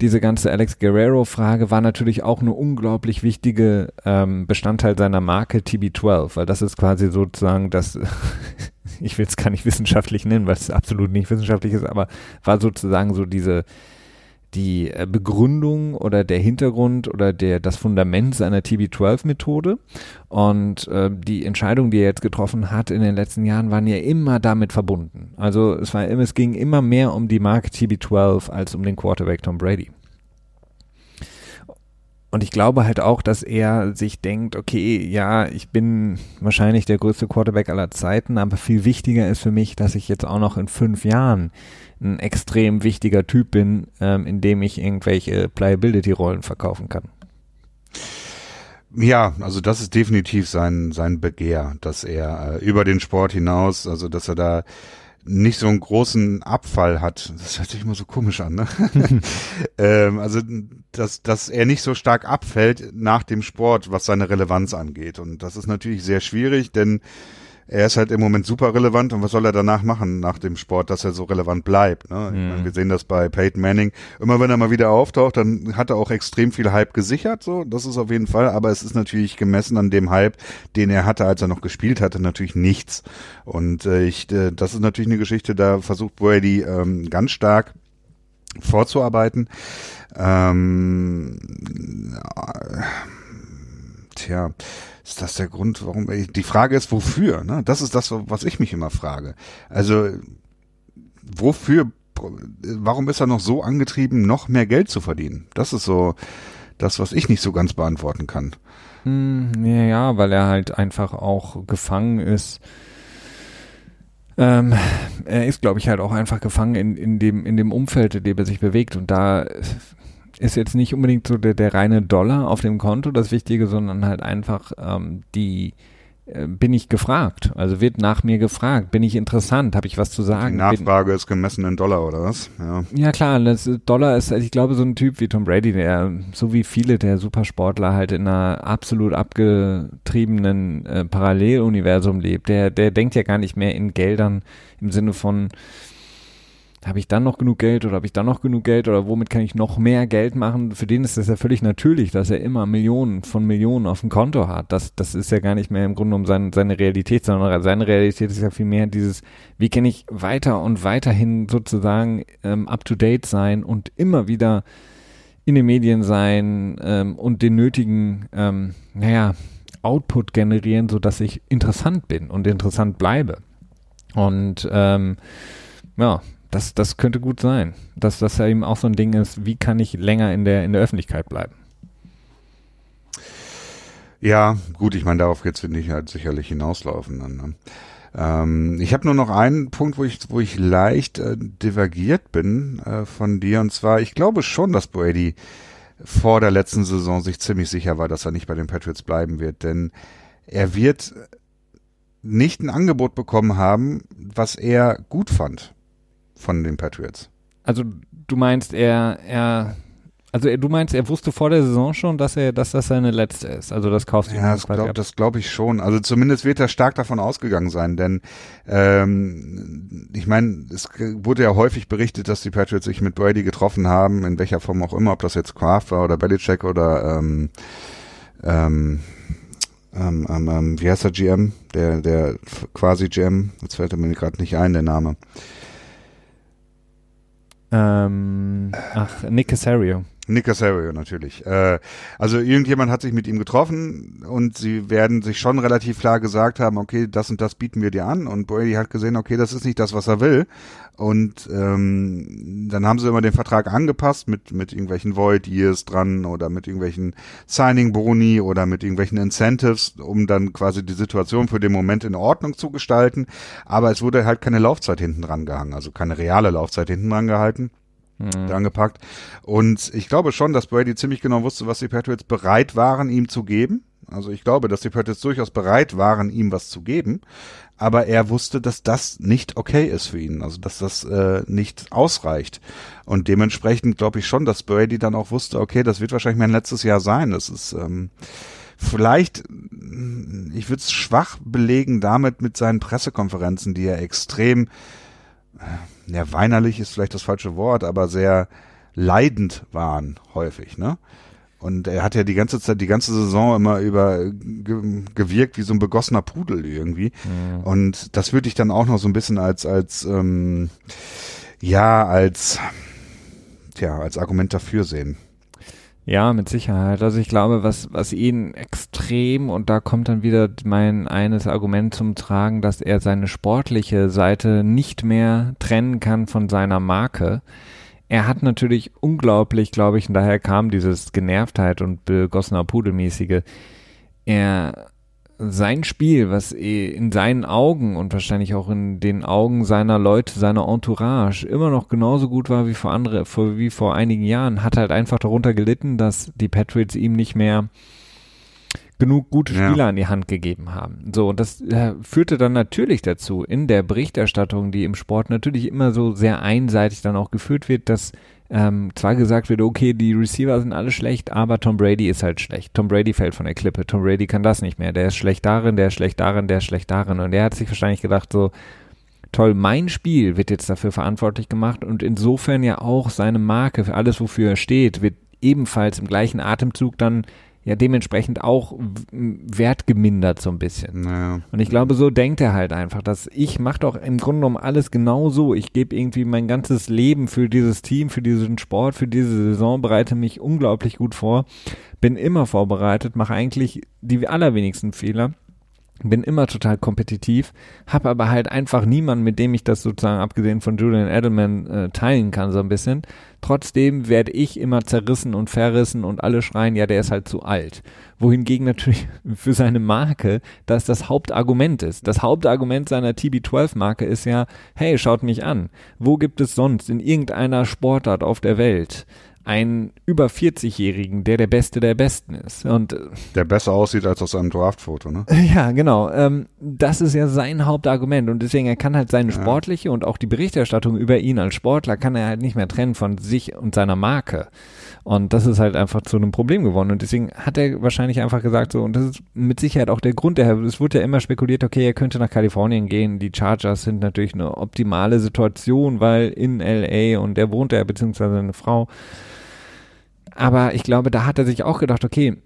diese ganze Alex Guerrero-Frage war natürlich auch eine unglaublich wichtige ähm, Bestandteil seiner Marke TB12, weil das ist quasi sozusagen das, ich will es gar nicht wissenschaftlich nennen, weil es absolut nicht wissenschaftlich ist, aber war sozusagen so diese die äh, Begründung oder der Hintergrund oder der das Fundament seiner TB12-Methode. Und äh, die Entscheidungen, die er jetzt getroffen hat in den letzten Jahren, waren ja immer damit verbunden. Also es war es ging immer mehr um die Marke TB12 als um den Quarterback Tom Brady. Und ich glaube halt auch, dass er sich denkt, okay, ja, ich bin wahrscheinlich der größte Quarterback aller Zeiten, aber viel wichtiger ist für mich, dass ich jetzt auch noch in fünf Jahren ein extrem wichtiger Typ bin, ähm, in dem ich irgendwelche Playability-Rollen verkaufen kann. Ja, also das ist definitiv sein, sein Begehr, dass er äh, über den Sport hinaus, also dass er da nicht so einen großen Abfall hat. Das hört sich immer so komisch an, ne? ähm, also, dass, dass er nicht so stark abfällt nach dem Sport, was seine Relevanz angeht. Und das ist natürlich sehr schwierig, denn er ist halt im Moment super relevant und was soll er danach machen nach dem Sport, dass er so relevant bleibt? Ne? Mhm. Meine, wir sehen das bei Peyton Manning. Immer wenn er mal wieder auftaucht, dann hat er auch extrem viel Hype gesichert, so das ist auf jeden Fall. Aber es ist natürlich gemessen an dem Hype, den er hatte, als er noch gespielt hatte, natürlich nichts. Und äh, ich, äh, das ist natürlich eine Geschichte, da versucht Brady ähm, ganz stark vorzuarbeiten. Ähm, äh, tja ist das der Grund, warum die Frage ist, wofür? Ne? Das ist das, was ich mich immer frage. Also wofür? Warum ist er noch so angetrieben, noch mehr Geld zu verdienen? Das ist so das, was ich nicht so ganz beantworten kann. Hm, ja, weil er halt einfach auch gefangen ist. Ähm, er ist, glaube ich, halt auch einfach gefangen in, in, dem, in dem Umfeld, in dem er sich bewegt. Und da ist jetzt nicht unbedingt so der, der reine Dollar auf dem Konto das Wichtige, sondern halt einfach ähm, die äh, bin ich gefragt, also wird nach mir gefragt, bin ich interessant, habe ich was zu sagen. Die Nachfrage bin, ist gemessen in Dollar oder was? Ja, ja klar, das Dollar ist, also ich glaube, so ein Typ wie Tom Brady, der so wie viele der Supersportler halt in einer absolut abgetriebenen äh, Paralleluniversum lebt, der, der denkt ja gar nicht mehr in Geldern im Sinne von habe ich dann noch genug Geld oder habe ich dann noch genug Geld oder womit kann ich noch mehr Geld machen? Für den ist das ja völlig natürlich, dass er immer Millionen von Millionen auf dem Konto hat. Das, das ist ja gar nicht mehr im Grunde um sein, seine Realität, sondern seine Realität ist ja viel mehr dieses, wie kann ich weiter und weiterhin sozusagen ähm, up-to-date sein und immer wieder in den Medien sein ähm, und den nötigen, ähm, naja, Output generieren, sodass ich interessant bin und interessant bleibe. Und ähm, ja, das, das könnte gut sein, dass das ja eben auch so ein Ding ist, wie kann ich länger in der, in der Öffentlichkeit bleiben? Ja, gut, ich meine, darauf jetzt finde ich halt sicherlich hinauslaufen. Dann, ne? ähm, ich habe nur noch einen Punkt, wo ich, wo ich leicht äh, divergiert bin äh, von dir. Und zwar, ich glaube schon, dass Brady vor der letzten Saison sich ziemlich sicher war, dass er nicht bei den Patriots bleiben wird. Denn er wird nicht ein Angebot bekommen haben, was er gut fand von den Patriots. Also du meinst, er, er, also du meinst, er wusste vor der Saison schon, dass er, dass das seine letzte ist. Also das kaufst du Ja, das glaube glaub ich schon. Also zumindest wird er stark davon ausgegangen sein, denn ähm, ich meine, es wurde ja häufig berichtet, dass die Patriots sich mit Brady getroffen haben, in welcher Form auch immer, ob das jetzt Kraft war oder Belichick oder ähm, ähm, ähm, ähm, ähm wie heißt der GM? Der, der quasi GM, jetzt fällt mir gerade nicht ein, der Name. Ähm, ach, Nick Casario. Nick Casario natürlich. Äh, also irgendjemand hat sich mit ihm getroffen und sie werden sich schon relativ klar gesagt haben, okay, das und das bieten wir dir an. Und Brady hat gesehen, okay, das ist nicht das, was er will. Und ähm, dann haben sie immer den Vertrag angepasst mit mit irgendwelchen Void Years dran oder mit irgendwelchen Signing Boni oder mit irgendwelchen Incentives, um dann quasi die Situation für den Moment in Ordnung zu gestalten. Aber es wurde halt keine Laufzeit hinten dran gehangen, also keine reale Laufzeit hinten dran gehalten mhm. dran gepackt. Und ich glaube schon, dass Brady ziemlich genau wusste, was die Patriots bereit waren, ihm zu geben. Also ich glaube, dass die Patriots durchaus bereit waren, ihm was zu geben. Aber er wusste, dass das nicht okay ist für ihn. Also dass das äh, nicht ausreicht. Und dementsprechend glaube ich schon, dass Brady dann auch wusste, okay, das wird wahrscheinlich mein letztes Jahr sein. Das ist ähm, vielleicht, ich würde es schwach belegen damit mit seinen Pressekonferenzen, die er extrem ja, weinerlich ist vielleicht das falsche Wort, aber sehr leidend waren häufig, ne? Und er hat ja die ganze Zeit, die ganze Saison immer über ge gewirkt wie so ein begossener Pudel irgendwie. Mhm. Und das würde ich dann auch noch so ein bisschen als, als ähm, ja, als tja, als Argument dafür sehen. Ja, mit Sicherheit. Also ich glaube, was, was ihn extrem, und da kommt dann wieder mein eines Argument zum Tragen, dass er seine sportliche Seite nicht mehr trennen kann von seiner Marke. Er hat natürlich unglaublich, glaube ich, und daher kam dieses Genervtheit und begossener Pudelmäßige. Er sein Spiel, was in seinen Augen und wahrscheinlich auch in den Augen seiner Leute, seiner Entourage immer noch genauso gut war wie vor andere, wie vor einigen Jahren, hat halt einfach darunter gelitten, dass die Patriots ihm nicht mehr genug gute Spieler ja. an die Hand gegeben haben. So, und das äh, führte dann natürlich dazu, in der Berichterstattung, die im Sport natürlich immer so sehr einseitig dann auch geführt wird, dass ähm, zwar gesagt wird, okay, die Receiver sind alle schlecht, aber Tom Brady ist halt schlecht. Tom Brady fällt von der Klippe. Tom Brady kann das nicht mehr. Der ist schlecht darin, der ist schlecht darin, der ist schlecht darin. Und der hat sich wahrscheinlich gedacht, so, toll, mein Spiel wird jetzt dafür verantwortlich gemacht und insofern ja auch seine Marke, für alles, wofür er steht, wird ebenfalls im gleichen Atemzug dann ja dementsprechend auch wertgemindert so ein bisschen. Naja. Und ich glaube, so denkt er halt einfach, dass ich mache doch im Grunde genommen alles genau so. Ich gebe irgendwie mein ganzes Leben für dieses Team, für diesen Sport, für diese Saison, bereite mich unglaublich gut vor, bin immer vorbereitet, mache eigentlich die allerwenigsten Fehler bin immer total kompetitiv, habe aber halt einfach niemanden, mit dem ich das sozusagen abgesehen von Julian Edelman äh, teilen kann so ein bisschen. Trotzdem werde ich immer zerrissen und verrissen und alle schreien, ja, der ist halt zu alt. Wohingegen natürlich für seine Marke das das Hauptargument ist. Das Hauptargument seiner TB12-Marke ist ja, hey, schaut mich an. Wo gibt es sonst in irgendeiner Sportart auf der Welt einen über 40-Jährigen, der der Beste der Besten ist. Und der besser aussieht als aus seinem Draftfoto, ne? Ja, genau. Ähm, das ist ja sein Hauptargument und deswegen er kann halt seine ja. sportliche und auch die Berichterstattung über ihn als Sportler kann er halt nicht mehr trennen von sich und seiner Marke. Und das ist halt einfach zu einem Problem geworden. Und deswegen hat er wahrscheinlich einfach gesagt so, und das ist mit Sicherheit auch der Grund, der, es wurde ja immer spekuliert, okay, er könnte nach Kalifornien gehen. Die Chargers sind natürlich eine optimale Situation, weil in LA und der wohnt er, beziehungsweise eine Frau. Aber ich glaube, da hat er sich auch gedacht, okay,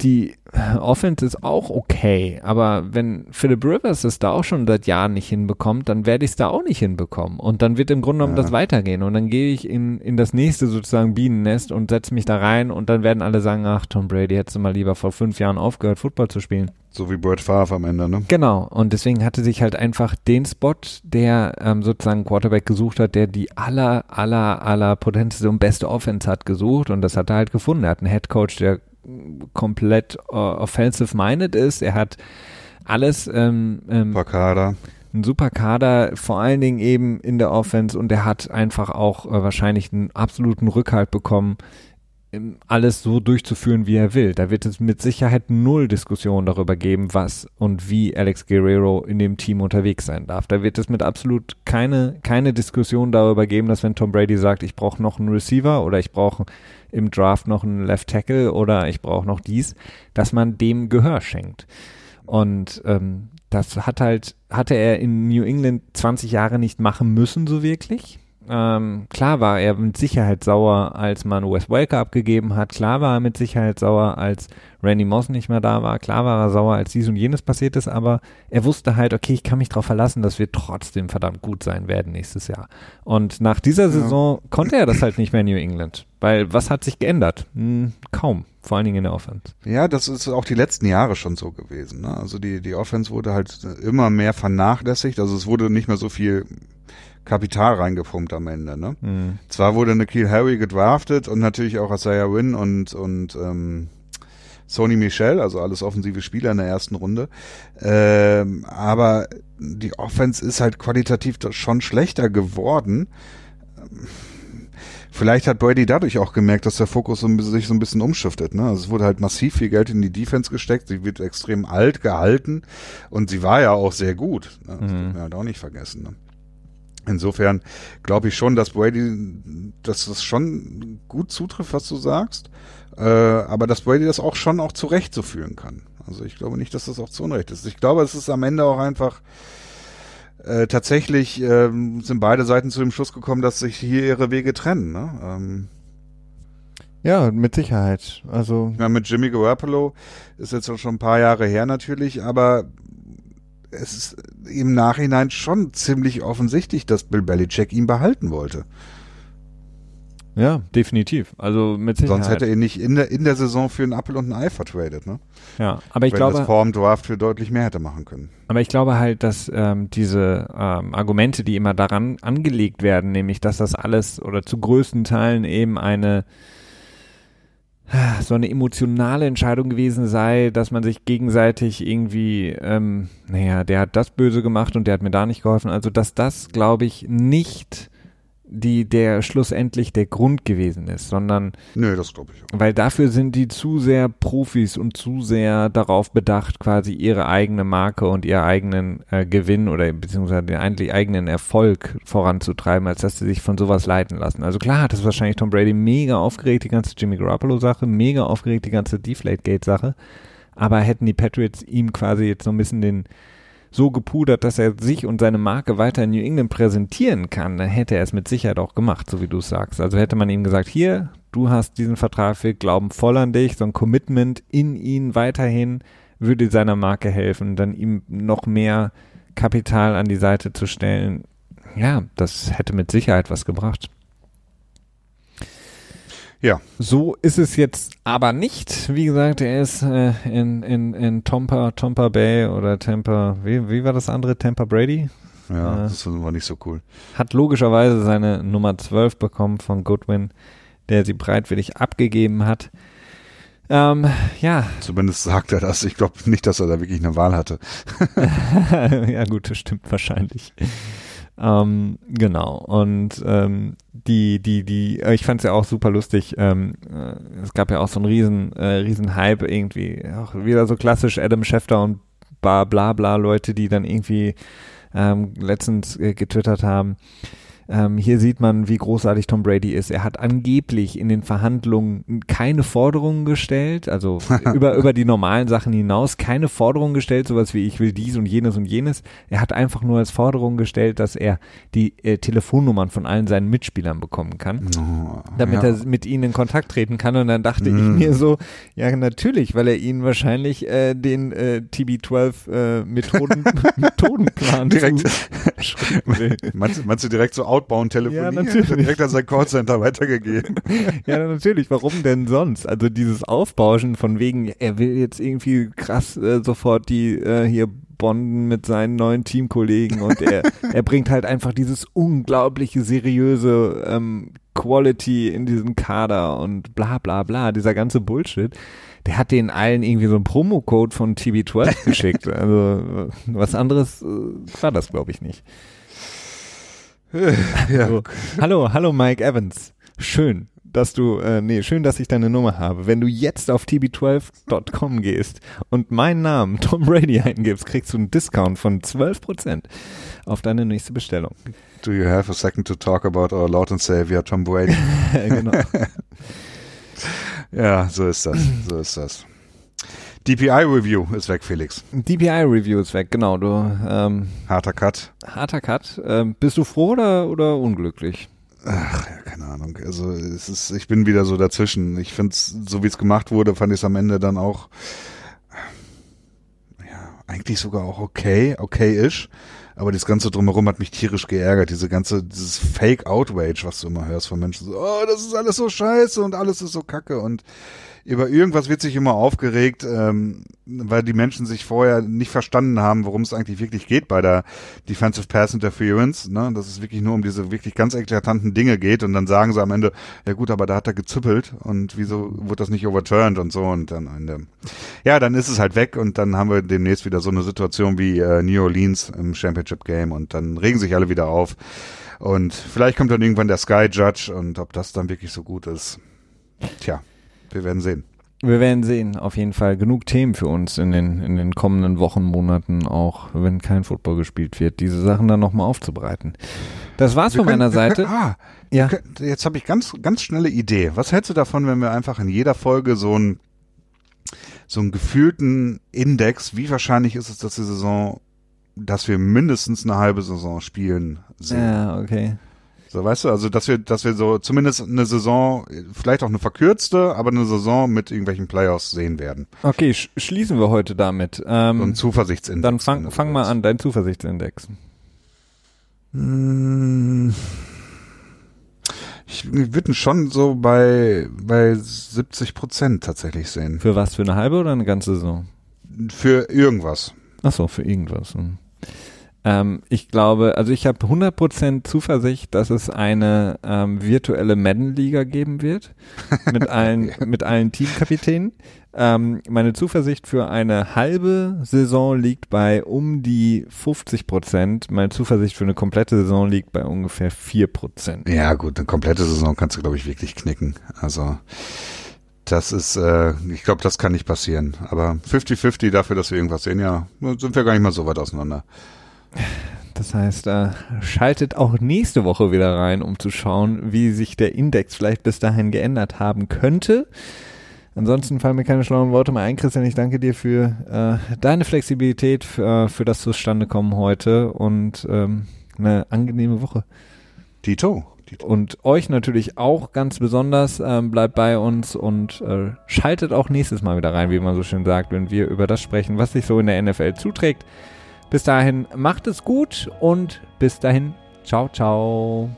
die Offense ist auch okay, aber wenn Philip Rivers es da auch schon seit Jahren nicht hinbekommt, dann werde ich es da auch nicht hinbekommen. Und dann wird im Grunde genommen ja. das weitergehen. Und dann gehe ich in, in das nächste sozusagen Bienennest und setze mich da rein und dann werden alle sagen, ach, Tom Brady, hättest du mal lieber vor fünf Jahren aufgehört, Football zu spielen. So wie Brett Favre am Ende, ne? Genau. Und deswegen hatte sich halt einfach den Spot, der ähm, sozusagen Quarterback gesucht hat, der die aller, aller, aller potenteste und beste Offense hat gesucht. Und das hat er halt gefunden. Er hat einen Head Coach, der komplett uh, offensive-minded ist. Er hat alles. Ähm, ähm, super Kader. Ein super Kader, vor allen Dingen eben in der Offense und er hat einfach auch äh, wahrscheinlich einen absoluten Rückhalt bekommen, alles so durchzuführen, wie er will. Da wird es mit Sicherheit null Diskussion darüber geben, was und wie Alex Guerrero in dem Team unterwegs sein darf. Da wird es mit absolut keine, keine Diskussion darüber geben, dass wenn Tom Brady sagt, ich brauche noch einen Receiver oder ich brauche im Draft noch einen Left Tackle oder ich brauche noch dies, dass man dem Gehör schenkt. Und ähm, das hat halt, hatte er in New England 20 Jahre nicht machen müssen, so wirklich. Ähm, klar war er mit Sicherheit sauer, als man Wes Welker abgegeben hat. Klar war er mit Sicherheit sauer, als Randy Moss nicht mehr da war. Klar war er sauer, als dies und jenes passiert ist. Aber er wusste halt, okay, ich kann mich darauf verlassen, dass wir trotzdem verdammt gut sein werden nächstes Jahr. Und nach dieser Saison ja. konnte er das halt nicht mehr in New England. Weil was hat sich geändert? Hm, kaum. Vor allen Dingen in der Offense. Ja, das ist auch die letzten Jahre schon so gewesen. Ne? Also die, die Offense wurde halt immer mehr vernachlässigt. Also es wurde nicht mehr so viel Kapital reingepumpt am Ende. Ne? Mhm. Zwar wurde Nikhil Harry gedraftet und natürlich auch Isaiah Wynn und, und ähm, Sony Michel, also alles offensive Spieler in der ersten Runde. Ähm, aber die Offense ist halt qualitativ schon schlechter geworden. Vielleicht hat Brady dadurch auch gemerkt, dass der Fokus so sich so ein bisschen umschiftet. Ne? Also es wurde halt massiv viel Geld in die Defense gesteckt. Sie wird extrem alt gehalten und sie war ja auch sehr gut. Ne? Das mhm. darf man halt auch nicht vergessen. Ne? Insofern glaube ich schon, dass Brady, dass das schon gut zutrifft, was du sagst, äh, aber dass Brady das auch schon auch zurecht so führen kann. Also ich glaube nicht, dass das auch zu Unrecht ist. Ich glaube, es ist am Ende auch einfach äh, tatsächlich äh, sind beide Seiten zu dem Schluss gekommen, dass sich hier ihre Wege trennen. Ne? Ähm, ja, mit Sicherheit. Also ja, mit Jimmy Garoppolo ist jetzt auch schon ein paar Jahre her natürlich, aber es ist im Nachhinein schon ziemlich offensichtlich, dass Bill Belichick ihn behalten wollte. Ja, definitiv. Also mit Sicherheit. Sonst hätte er ihn nicht in der, in der Saison für einen Apple und ein Ei vertradet, ne? Ja, aber ich Wenn glaube. das vor dem Draft für deutlich mehr hätte machen können. Aber ich glaube halt, dass ähm, diese ähm, Argumente, die immer daran angelegt werden, nämlich, dass das alles oder zu größten Teilen eben eine so eine emotionale Entscheidung gewesen sei, dass man sich gegenseitig irgendwie, ähm, naja, der hat das böse gemacht und der hat mir da nicht geholfen. Also, dass das, glaube ich, nicht die der schlussendlich der Grund gewesen ist, sondern Nö, das glaube ich auch. weil dafür sind die zu sehr Profis und zu sehr darauf bedacht, quasi ihre eigene Marke und ihren eigenen äh, Gewinn oder beziehungsweise den eigentlich eigenen Erfolg voranzutreiben, als dass sie sich von sowas leiten lassen. Also klar hat es wahrscheinlich Tom Brady mega aufgeregt, die ganze Jimmy Garoppolo-Sache, mega aufgeregt, die ganze Deflategate-Sache, aber hätten die Patriots ihm quasi jetzt so ein bisschen den so gepudert, dass er sich und seine Marke weiter in New England präsentieren kann, dann hätte er es mit Sicherheit auch gemacht, so wie du es sagst. Also hätte man ihm gesagt, hier, du hast diesen Vertrag, wir glauben voll an dich, so ein Commitment in ihn weiterhin würde seiner Marke helfen, dann ihm noch mehr Kapital an die Seite zu stellen. Ja, das hätte mit Sicherheit was gebracht. Ja. So ist es jetzt aber nicht. Wie gesagt, er ist äh, in, in, in Tampa, Tampa Bay oder Tampa, wie, wie war das andere? Tampa Brady? Ja, Äh. das war nicht so cool. Hat logischerweise seine Nummer 12 bekommen von Goodwin, der sie bereitwillig abgegeben hat. Ähm, ja, Zumindest sagt er das. Ich glaube nicht, dass er da wirklich eine Wahl hatte. ja gut, das stimmt wahrscheinlich. Ähm, genau. Und ähm, die, die, die, äh, ich fand es ja auch super lustig. Ähm, äh, es gab ja auch so einen riesen, äh, riesen Hype irgendwie, auch wieder so klassisch Adam Schefter und bla bla bla Leute, die dann irgendwie ähm, letztens äh, getwittert haben. Ähm, hier sieht man, wie großartig Tom Brady ist. Er hat angeblich in den Verhandlungen keine Forderungen gestellt, also über, über die normalen Sachen hinaus keine Forderungen gestellt, sowas wie ich will dies und jenes und jenes. Er hat einfach nur als Forderung gestellt, dass er die äh, Telefonnummern von allen seinen Mitspielern bekommen kann Oh, damit ja. er mit ihnen in Kontakt treten kann. Und dann dachte Mm. ich mir so, ja natürlich, weil er ihnen wahrscheinlich äh, den äh, TB12 äh, Methoden, Methodenplan Direkt. Meinst, meinst du direkt so outbound telefonieren? Ja, natürlich. Direkt an sein Callcenter weitergegeben. Ja, natürlich, warum denn sonst? Also dieses Aufbauschen von wegen, er will jetzt irgendwie krass äh, sofort die äh, hier bonden mit seinen neuen Teamkollegen und er, er bringt halt einfach dieses unglaubliche, seriöse ähm, Quality in diesen Kader und bla bla bla, dieser ganze Bullshit. Der hat den allen irgendwie so einen Promocode von TB12 geschickt. Also äh, was anderes äh, war das, glaube ich, nicht. ja. So. Hallo, hallo Mike Evans. Schön, dass du, äh, nee, schön, dass ich deine Nummer habe. Wenn du jetzt auf tb12.com gehst und meinen Namen Tom Brady eingibst, kriegst du einen Discount von 12% auf deine nächste Bestellung. Do you have a second to talk about our Lord and Savior Tom Brady? genau. ja, so ist das. So ist das. DPI Review ist weg, Felix. DPI Review ist weg, genau. Du, ähm, Harter Cut. harter Cut. Ähm, bist du froh oder, oder unglücklich? Ach, ja, keine Ahnung. Also es ist, ich bin wieder so dazwischen. Ich finde es, so wie es gemacht wurde, fand ich es am Ende dann auch ja, eigentlich sogar auch okay, okay-ish. Aber das Ganze drumherum hat mich tierisch geärgert. Diese ganze, dieses Fake-Outrage, was du immer hörst von Menschen. So, oh, das ist alles so scheiße und alles ist so kacke. Und über irgendwas wird sich immer aufgeregt, ähm, weil die Menschen sich vorher nicht verstanden haben, worum es eigentlich wirklich geht bei der Defensive Pass Interference, ne? dass es wirklich nur um diese wirklich ganz eklatanten Dinge geht und dann sagen sie am Ende, ja gut, aber da hat er gezüppelt und wieso wurde das nicht overturned und so und dann Ende, ja, dann ist es halt weg und dann haben wir demnächst wieder so eine Situation wie äh, New Orleans im Championship Game und dann regen sich alle wieder auf und vielleicht kommt dann irgendwann der Sky Judge und ob das dann wirklich so gut ist, tja, wir werden sehen. Wir werden sehen, auf jeden Fall genug Themen für uns in den, in den kommenden Wochen, Monaten, auch wenn kein Football gespielt wird, diese Sachen dann nochmal aufzubereiten. Das war's Wir von können- meiner Seite. Können, ah, Ja. können, jetzt habe ich ganz, ganz schnelle Idee. Was hältst du davon, wenn wir einfach in jeder Folge so einen so einen gefühlten Index, wie wahrscheinlich ist es, dass die Saison, dass wir mindestens eine halbe Saison spielen sehen? Ja, okay. So, weißt du, also dass wir, dass wir so zumindest eine Saison, vielleicht auch eine verkürzte, aber eine Saison mit irgendwelchen Playoffs sehen werden. Okay, sch schließen wir heute damit. Ähm, So ein Zuversichtsindex. dann fang, fang mal an, dein Zuversichtsindex. Hm. Ich würde ihn schon so bei, bei 70 Prozent tatsächlich sehen. Für was? Für eine halbe oder eine ganze Saison? Für irgendwas. Ach so, für irgendwas. hm. Ähm, ich glaube, also ich habe 100% Zuversicht, dass es eine ähm, virtuelle Madden-Liga geben wird mit allen, mit allen Teamkapitänen. Ähm, meine Zuversicht für eine halbe Saison liegt bei um die 50% Meine Zuversicht für eine komplette Saison liegt bei ungefähr 4% Ja gut, eine komplette Saison kannst du, glaube ich, wirklich knicken. Also das ist, äh, ich glaube, das kann nicht passieren. Aber 50-50 dafür, dass wir irgendwas sehen, ja, sind wir gar nicht mal so weit auseinander. Das heißt, äh, schaltet auch nächste Woche wieder rein, um zu schauen, wie sich der Index vielleicht bis dahin geändert haben könnte. Ansonsten fallen mir keine schlauen Worte mehr ein, Christian. Ich danke dir für äh, deine Flexibilität, für, für das Zustandekommen heute und ähm, eine angenehme Woche. Tito. Und euch natürlich auch ganz besonders. Ähm, bleibt bei uns und äh, schaltet auch nächstes Mal wieder rein, wie man so schön sagt, wenn wir über das sprechen, was sich so in der NFL zuträgt. Bis dahin macht es gut und bis dahin, ciao, ciao.